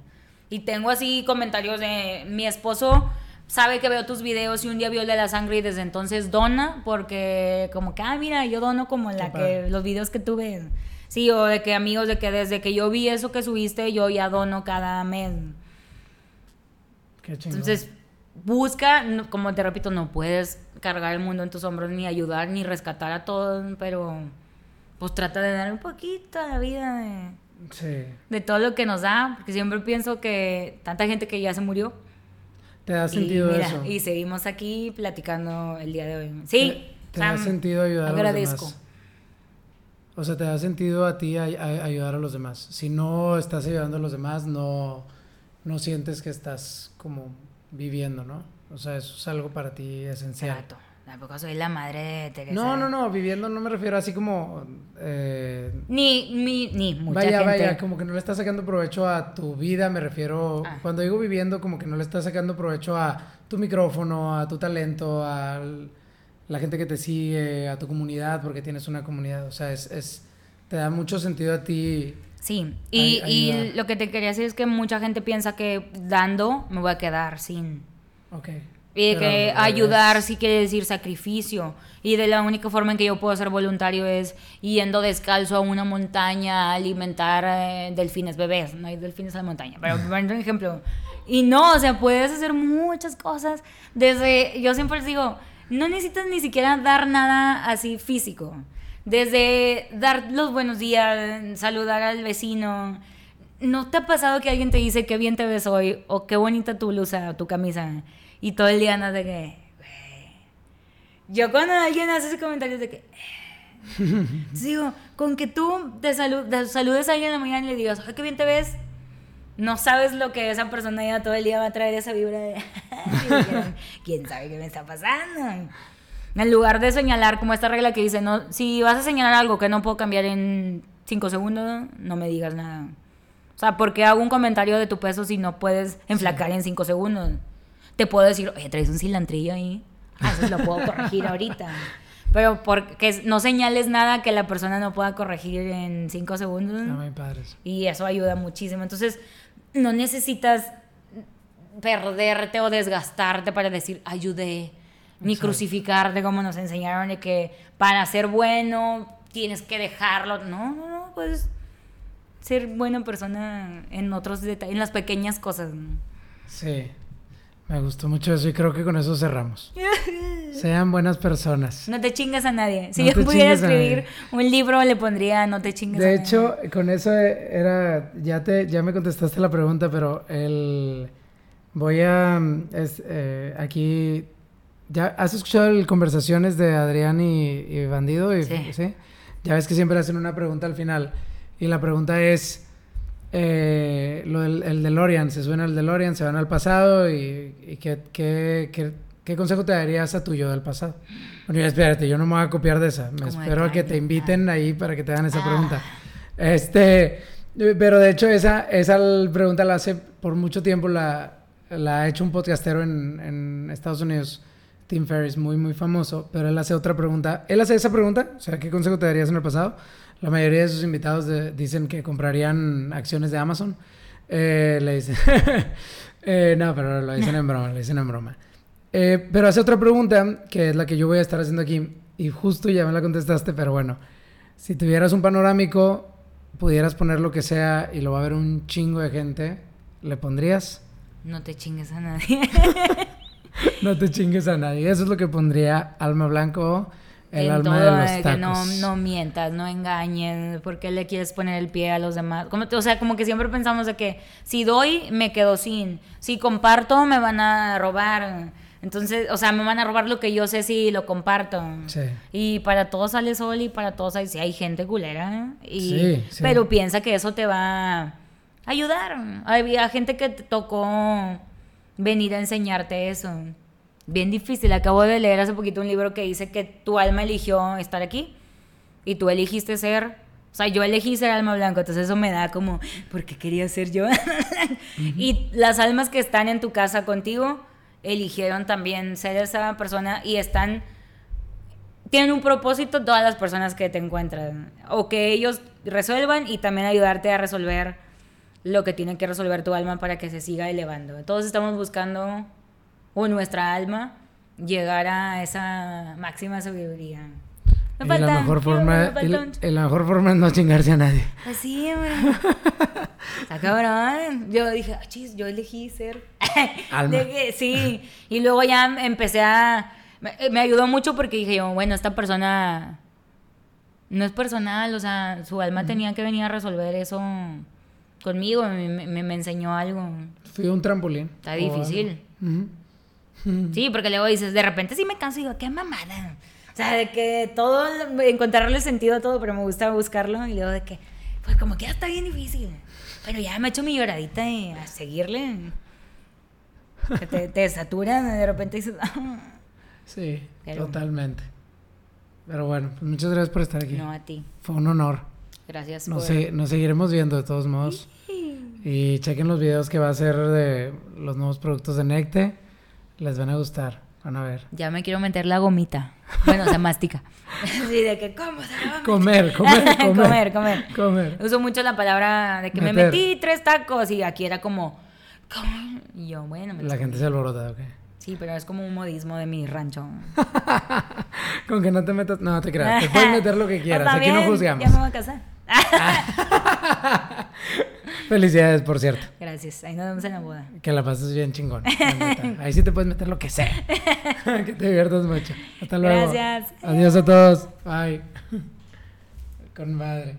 Y tengo así comentarios de mi esposo sabe que veo tus videos y un día vio el de la sangre y desde entonces dona porque como que ah mira yo dono como la que los videos que tuve sí o de que amigos de que desde que yo vi eso que subiste yo ya dono cada mes Qué chingón. entonces, busca, no- como te repito, no puedes cargar el mundo en tus hombros, ni ayudar, ni rescatar a todos, pero pues trata de dar un poquito a la vida de, Sí. de todo lo que nos da, porque siempre pienso que tanta gente que ya se murió. ¿Te da Y, sentido mira, eso? y seguimos aquí platicando el día de hoy. Sí, ¿Te, te da sentido ayudar a los demás? O sea, te da sentido a ti ay- ay- ayudar a los demás. Si no estás ayudando a los demás, no, no sientes que estás como viviendo, ¿no? O sea, eso es algo para ti esencial. Trato. Tampoco soy la madre de. No, no, no, viviendo no me refiero así como... eh, Ni, ni, ni mucha vaya, gente. vaya, como que no le estás sacando provecho a tu vida, me refiero... Ah. Cuando digo viviendo, como que no le estás sacando provecho a tu micrófono, a tu talento, a la gente que te sigue, a tu comunidad, porque tienes una comunidad. O sea, es... es te da mucho sentido a ti. Sí, y, y lo que te quería decir es que mucha gente piensa que dando me voy a quedar sin. Ok. Y de Pero que ayudar sí quiere decir sacrificio. Y de la única forma en que yo puedo ser voluntario es yendo descalzo a una montaña a alimentar eh, delfines bebés. No hay delfines en la montaña, pero por un ejemplo. Y no, o sea, puedes hacer muchas cosas. Desde, yo siempre les digo, no necesitas ni siquiera dar nada así físico. Desde dar los buenos días, saludar al vecino. ¿No te ha pasado que alguien te dice qué bien te ves hoy o qué bonita tu blusa o tu camisa? Y todo el día andas de que... "Güey". Yo cuando alguien hace ese comentario de que... "Eh". Entonces digo, con que tú te, salu- te saludes a alguien en la mañana y le digas, ay, qué bien te ves, no sabes lo que esa persona ya todo el día va a traer esa vibra de... "Y dijeron, ¿Quién sabe qué me está pasando? En lugar de señalar como esta regla que dice, no, si vas a señalar algo que no puedo cambiar en cinco segundos, no me digas nada. O sea, ¿por qué hago un comentario de tu peso si no puedes enflacar en cinco segundos? Te puedo decir, oye, traes un cilantrillo ahí. Ah, eso lo puedo corregir ahorita. Pero porque no señales nada que la persona no pueda corregir en cinco segundos. Está muy padre eso. Y eso ayuda muchísimo. Entonces, no necesitas perderte o desgastarte para decir ayudé, ni Exacto. crucificarte como nos enseñaron de que para ser bueno tienes que dejarlo. No, no, no, puedes ser buena persona en otros detalles, en las pequeñas cosas. ¿no? Sí. Me gustó mucho eso y creo que con eso cerramos. Sean buenas personas. No te chingas a nadie. Si No yo pudiera escribir un libro, le pondría no te chingas a De nadie. hecho, con eso era, ya te, ya me contestaste la pregunta, pero el, voy a, es, eh, aquí, ¿ya has escuchado el conversaciones de Adrián y, y Bandido? Y, Sí. Ya ves que siempre hacen una pregunta al final y la pregunta es, eh, lo del el DeLorean, se suena el DeLorean, se van al pasado y, y ¿qué, qué, qué, qué consejo te darías a tu yo del pasado? Bueno, espérate, yo no me voy a copiar de esa, me espero a que te inviten ahí para que te hagan esa Ah. pregunta. Este, pero de hecho esa, esa pregunta la hace por mucho tiempo, la, la ha hecho un podcastero en, en Estados Unidos, Tim Ferriss, muy, muy famoso, pero él hace otra pregunta. Él hace esa pregunta, o sea, ¿qué consejo te darías en el pasado? La mayoría de sus invitados de- dicen que comprarían acciones de Amazon. Eh, le dicen, eh, no, pero lo dicen en broma, lo dicen en broma. Eh, pero hace otra pregunta, que es la que yo voy a estar haciendo aquí, y justo ya me la contestaste, pero bueno, si tuvieras un panorámico, pudieras poner lo que sea y lo va a ver un chingo de gente, ¿le pondrías? No te chingues a nadie. No te chingues a nadie. Eso es lo que pondría Alma Blanco, el en alma todo, de los de tacos. que no, no mientas, no engañes, porque le quieres poner el pie a los demás. Como, o sea, como que siempre pensamos de que si doy, me quedo sin. Si comparto, me van a robar. Entonces, o sea, me van a robar lo que yo sé si lo comparto. Sí. Y para todos sale sol y para todos hay, sí, hay gente culera. Y, Sí, sí. Pero piensa que eso te va a ayudar. Había gente que te tocó venir a enseñarte eso. Bien difícil. Acabo de leer hace poquito un libro que dice que tu alma eligió estar aquí y tú elegiste ser. O sea, yo elegí ser alma blanca, entonces eso me da como, ¿por qué quería ser yo? Y las almas que están en tu casa contigo eligieron también ser esa persona y están tienen un propósito todas las personas que te encuentran. O que ellos resuelvan y también ayudarte a resolver lo que tiene que resolver tu alma para que se siga elevando. Todos estamos buscando, o nuestra alma, llegar a esa máxima sabiduría. Me Y falta, la mejor me forma, y- y la mejor forma es no chingarse a nadie. Así, hombre. Está cabrón. Yo dije, "Ah, chis, yo elegí ser. Alma. De que- sí. Y luego ya empecé a. Me, me ayudó mucho porque dije yo, bueno, esta persona no es personal, o sea, su alma tenía que venir a resolver eso conmigo, me, me- me enseñó algo. Fui un trampolín. Está difícil. algo. Sí, porque luego dices, de repente sí me canso y digo, qué mamada. O sea, de que todo, encontrarle sentido a todo, pero me gusta buscarlo. Y luego de que, pues como que ya está bien difícil. Pero ya me he hecho mi lloradita y a seguirle. Te, te satura, de repente dices, "Ah". Sí, Pero- totalmente. Pero bueno, pues muchas gracias por estar aquí. no a ti. Fue un honor. Gracias Nos, por... se- nos seguiremos viendo de todos modos. Y chequen los videos que va a hacer de los nuevos productos de Necte. Les van a gustar. Van a ver. Ya me quiero meter la gomita. Bueno, se mastica. Sí, de que, ¿cómo se la va a Comer, comer, comer. comer, comer. Comer. Uso mucho la palabra de que me metí tres tacos y aquí era como, ¿cómo? Y yo, bueno, me La gente se alborota, ok. Sí, pero es como un modismo de mi rancho. Con que no te metas. No, te creas. Te puedes meter lo que quieras. Aquí no juzgamos. Ya me voy a casar. Felicidades, por cierto. Gracias. Ahí nos vemos en la boda. Que la pases bien chingón. Ahí sí te puedes meter lo que sea. que te diviertas mucho. Hasta luego. Gracias. Adiós a todos. Bye. Con madre.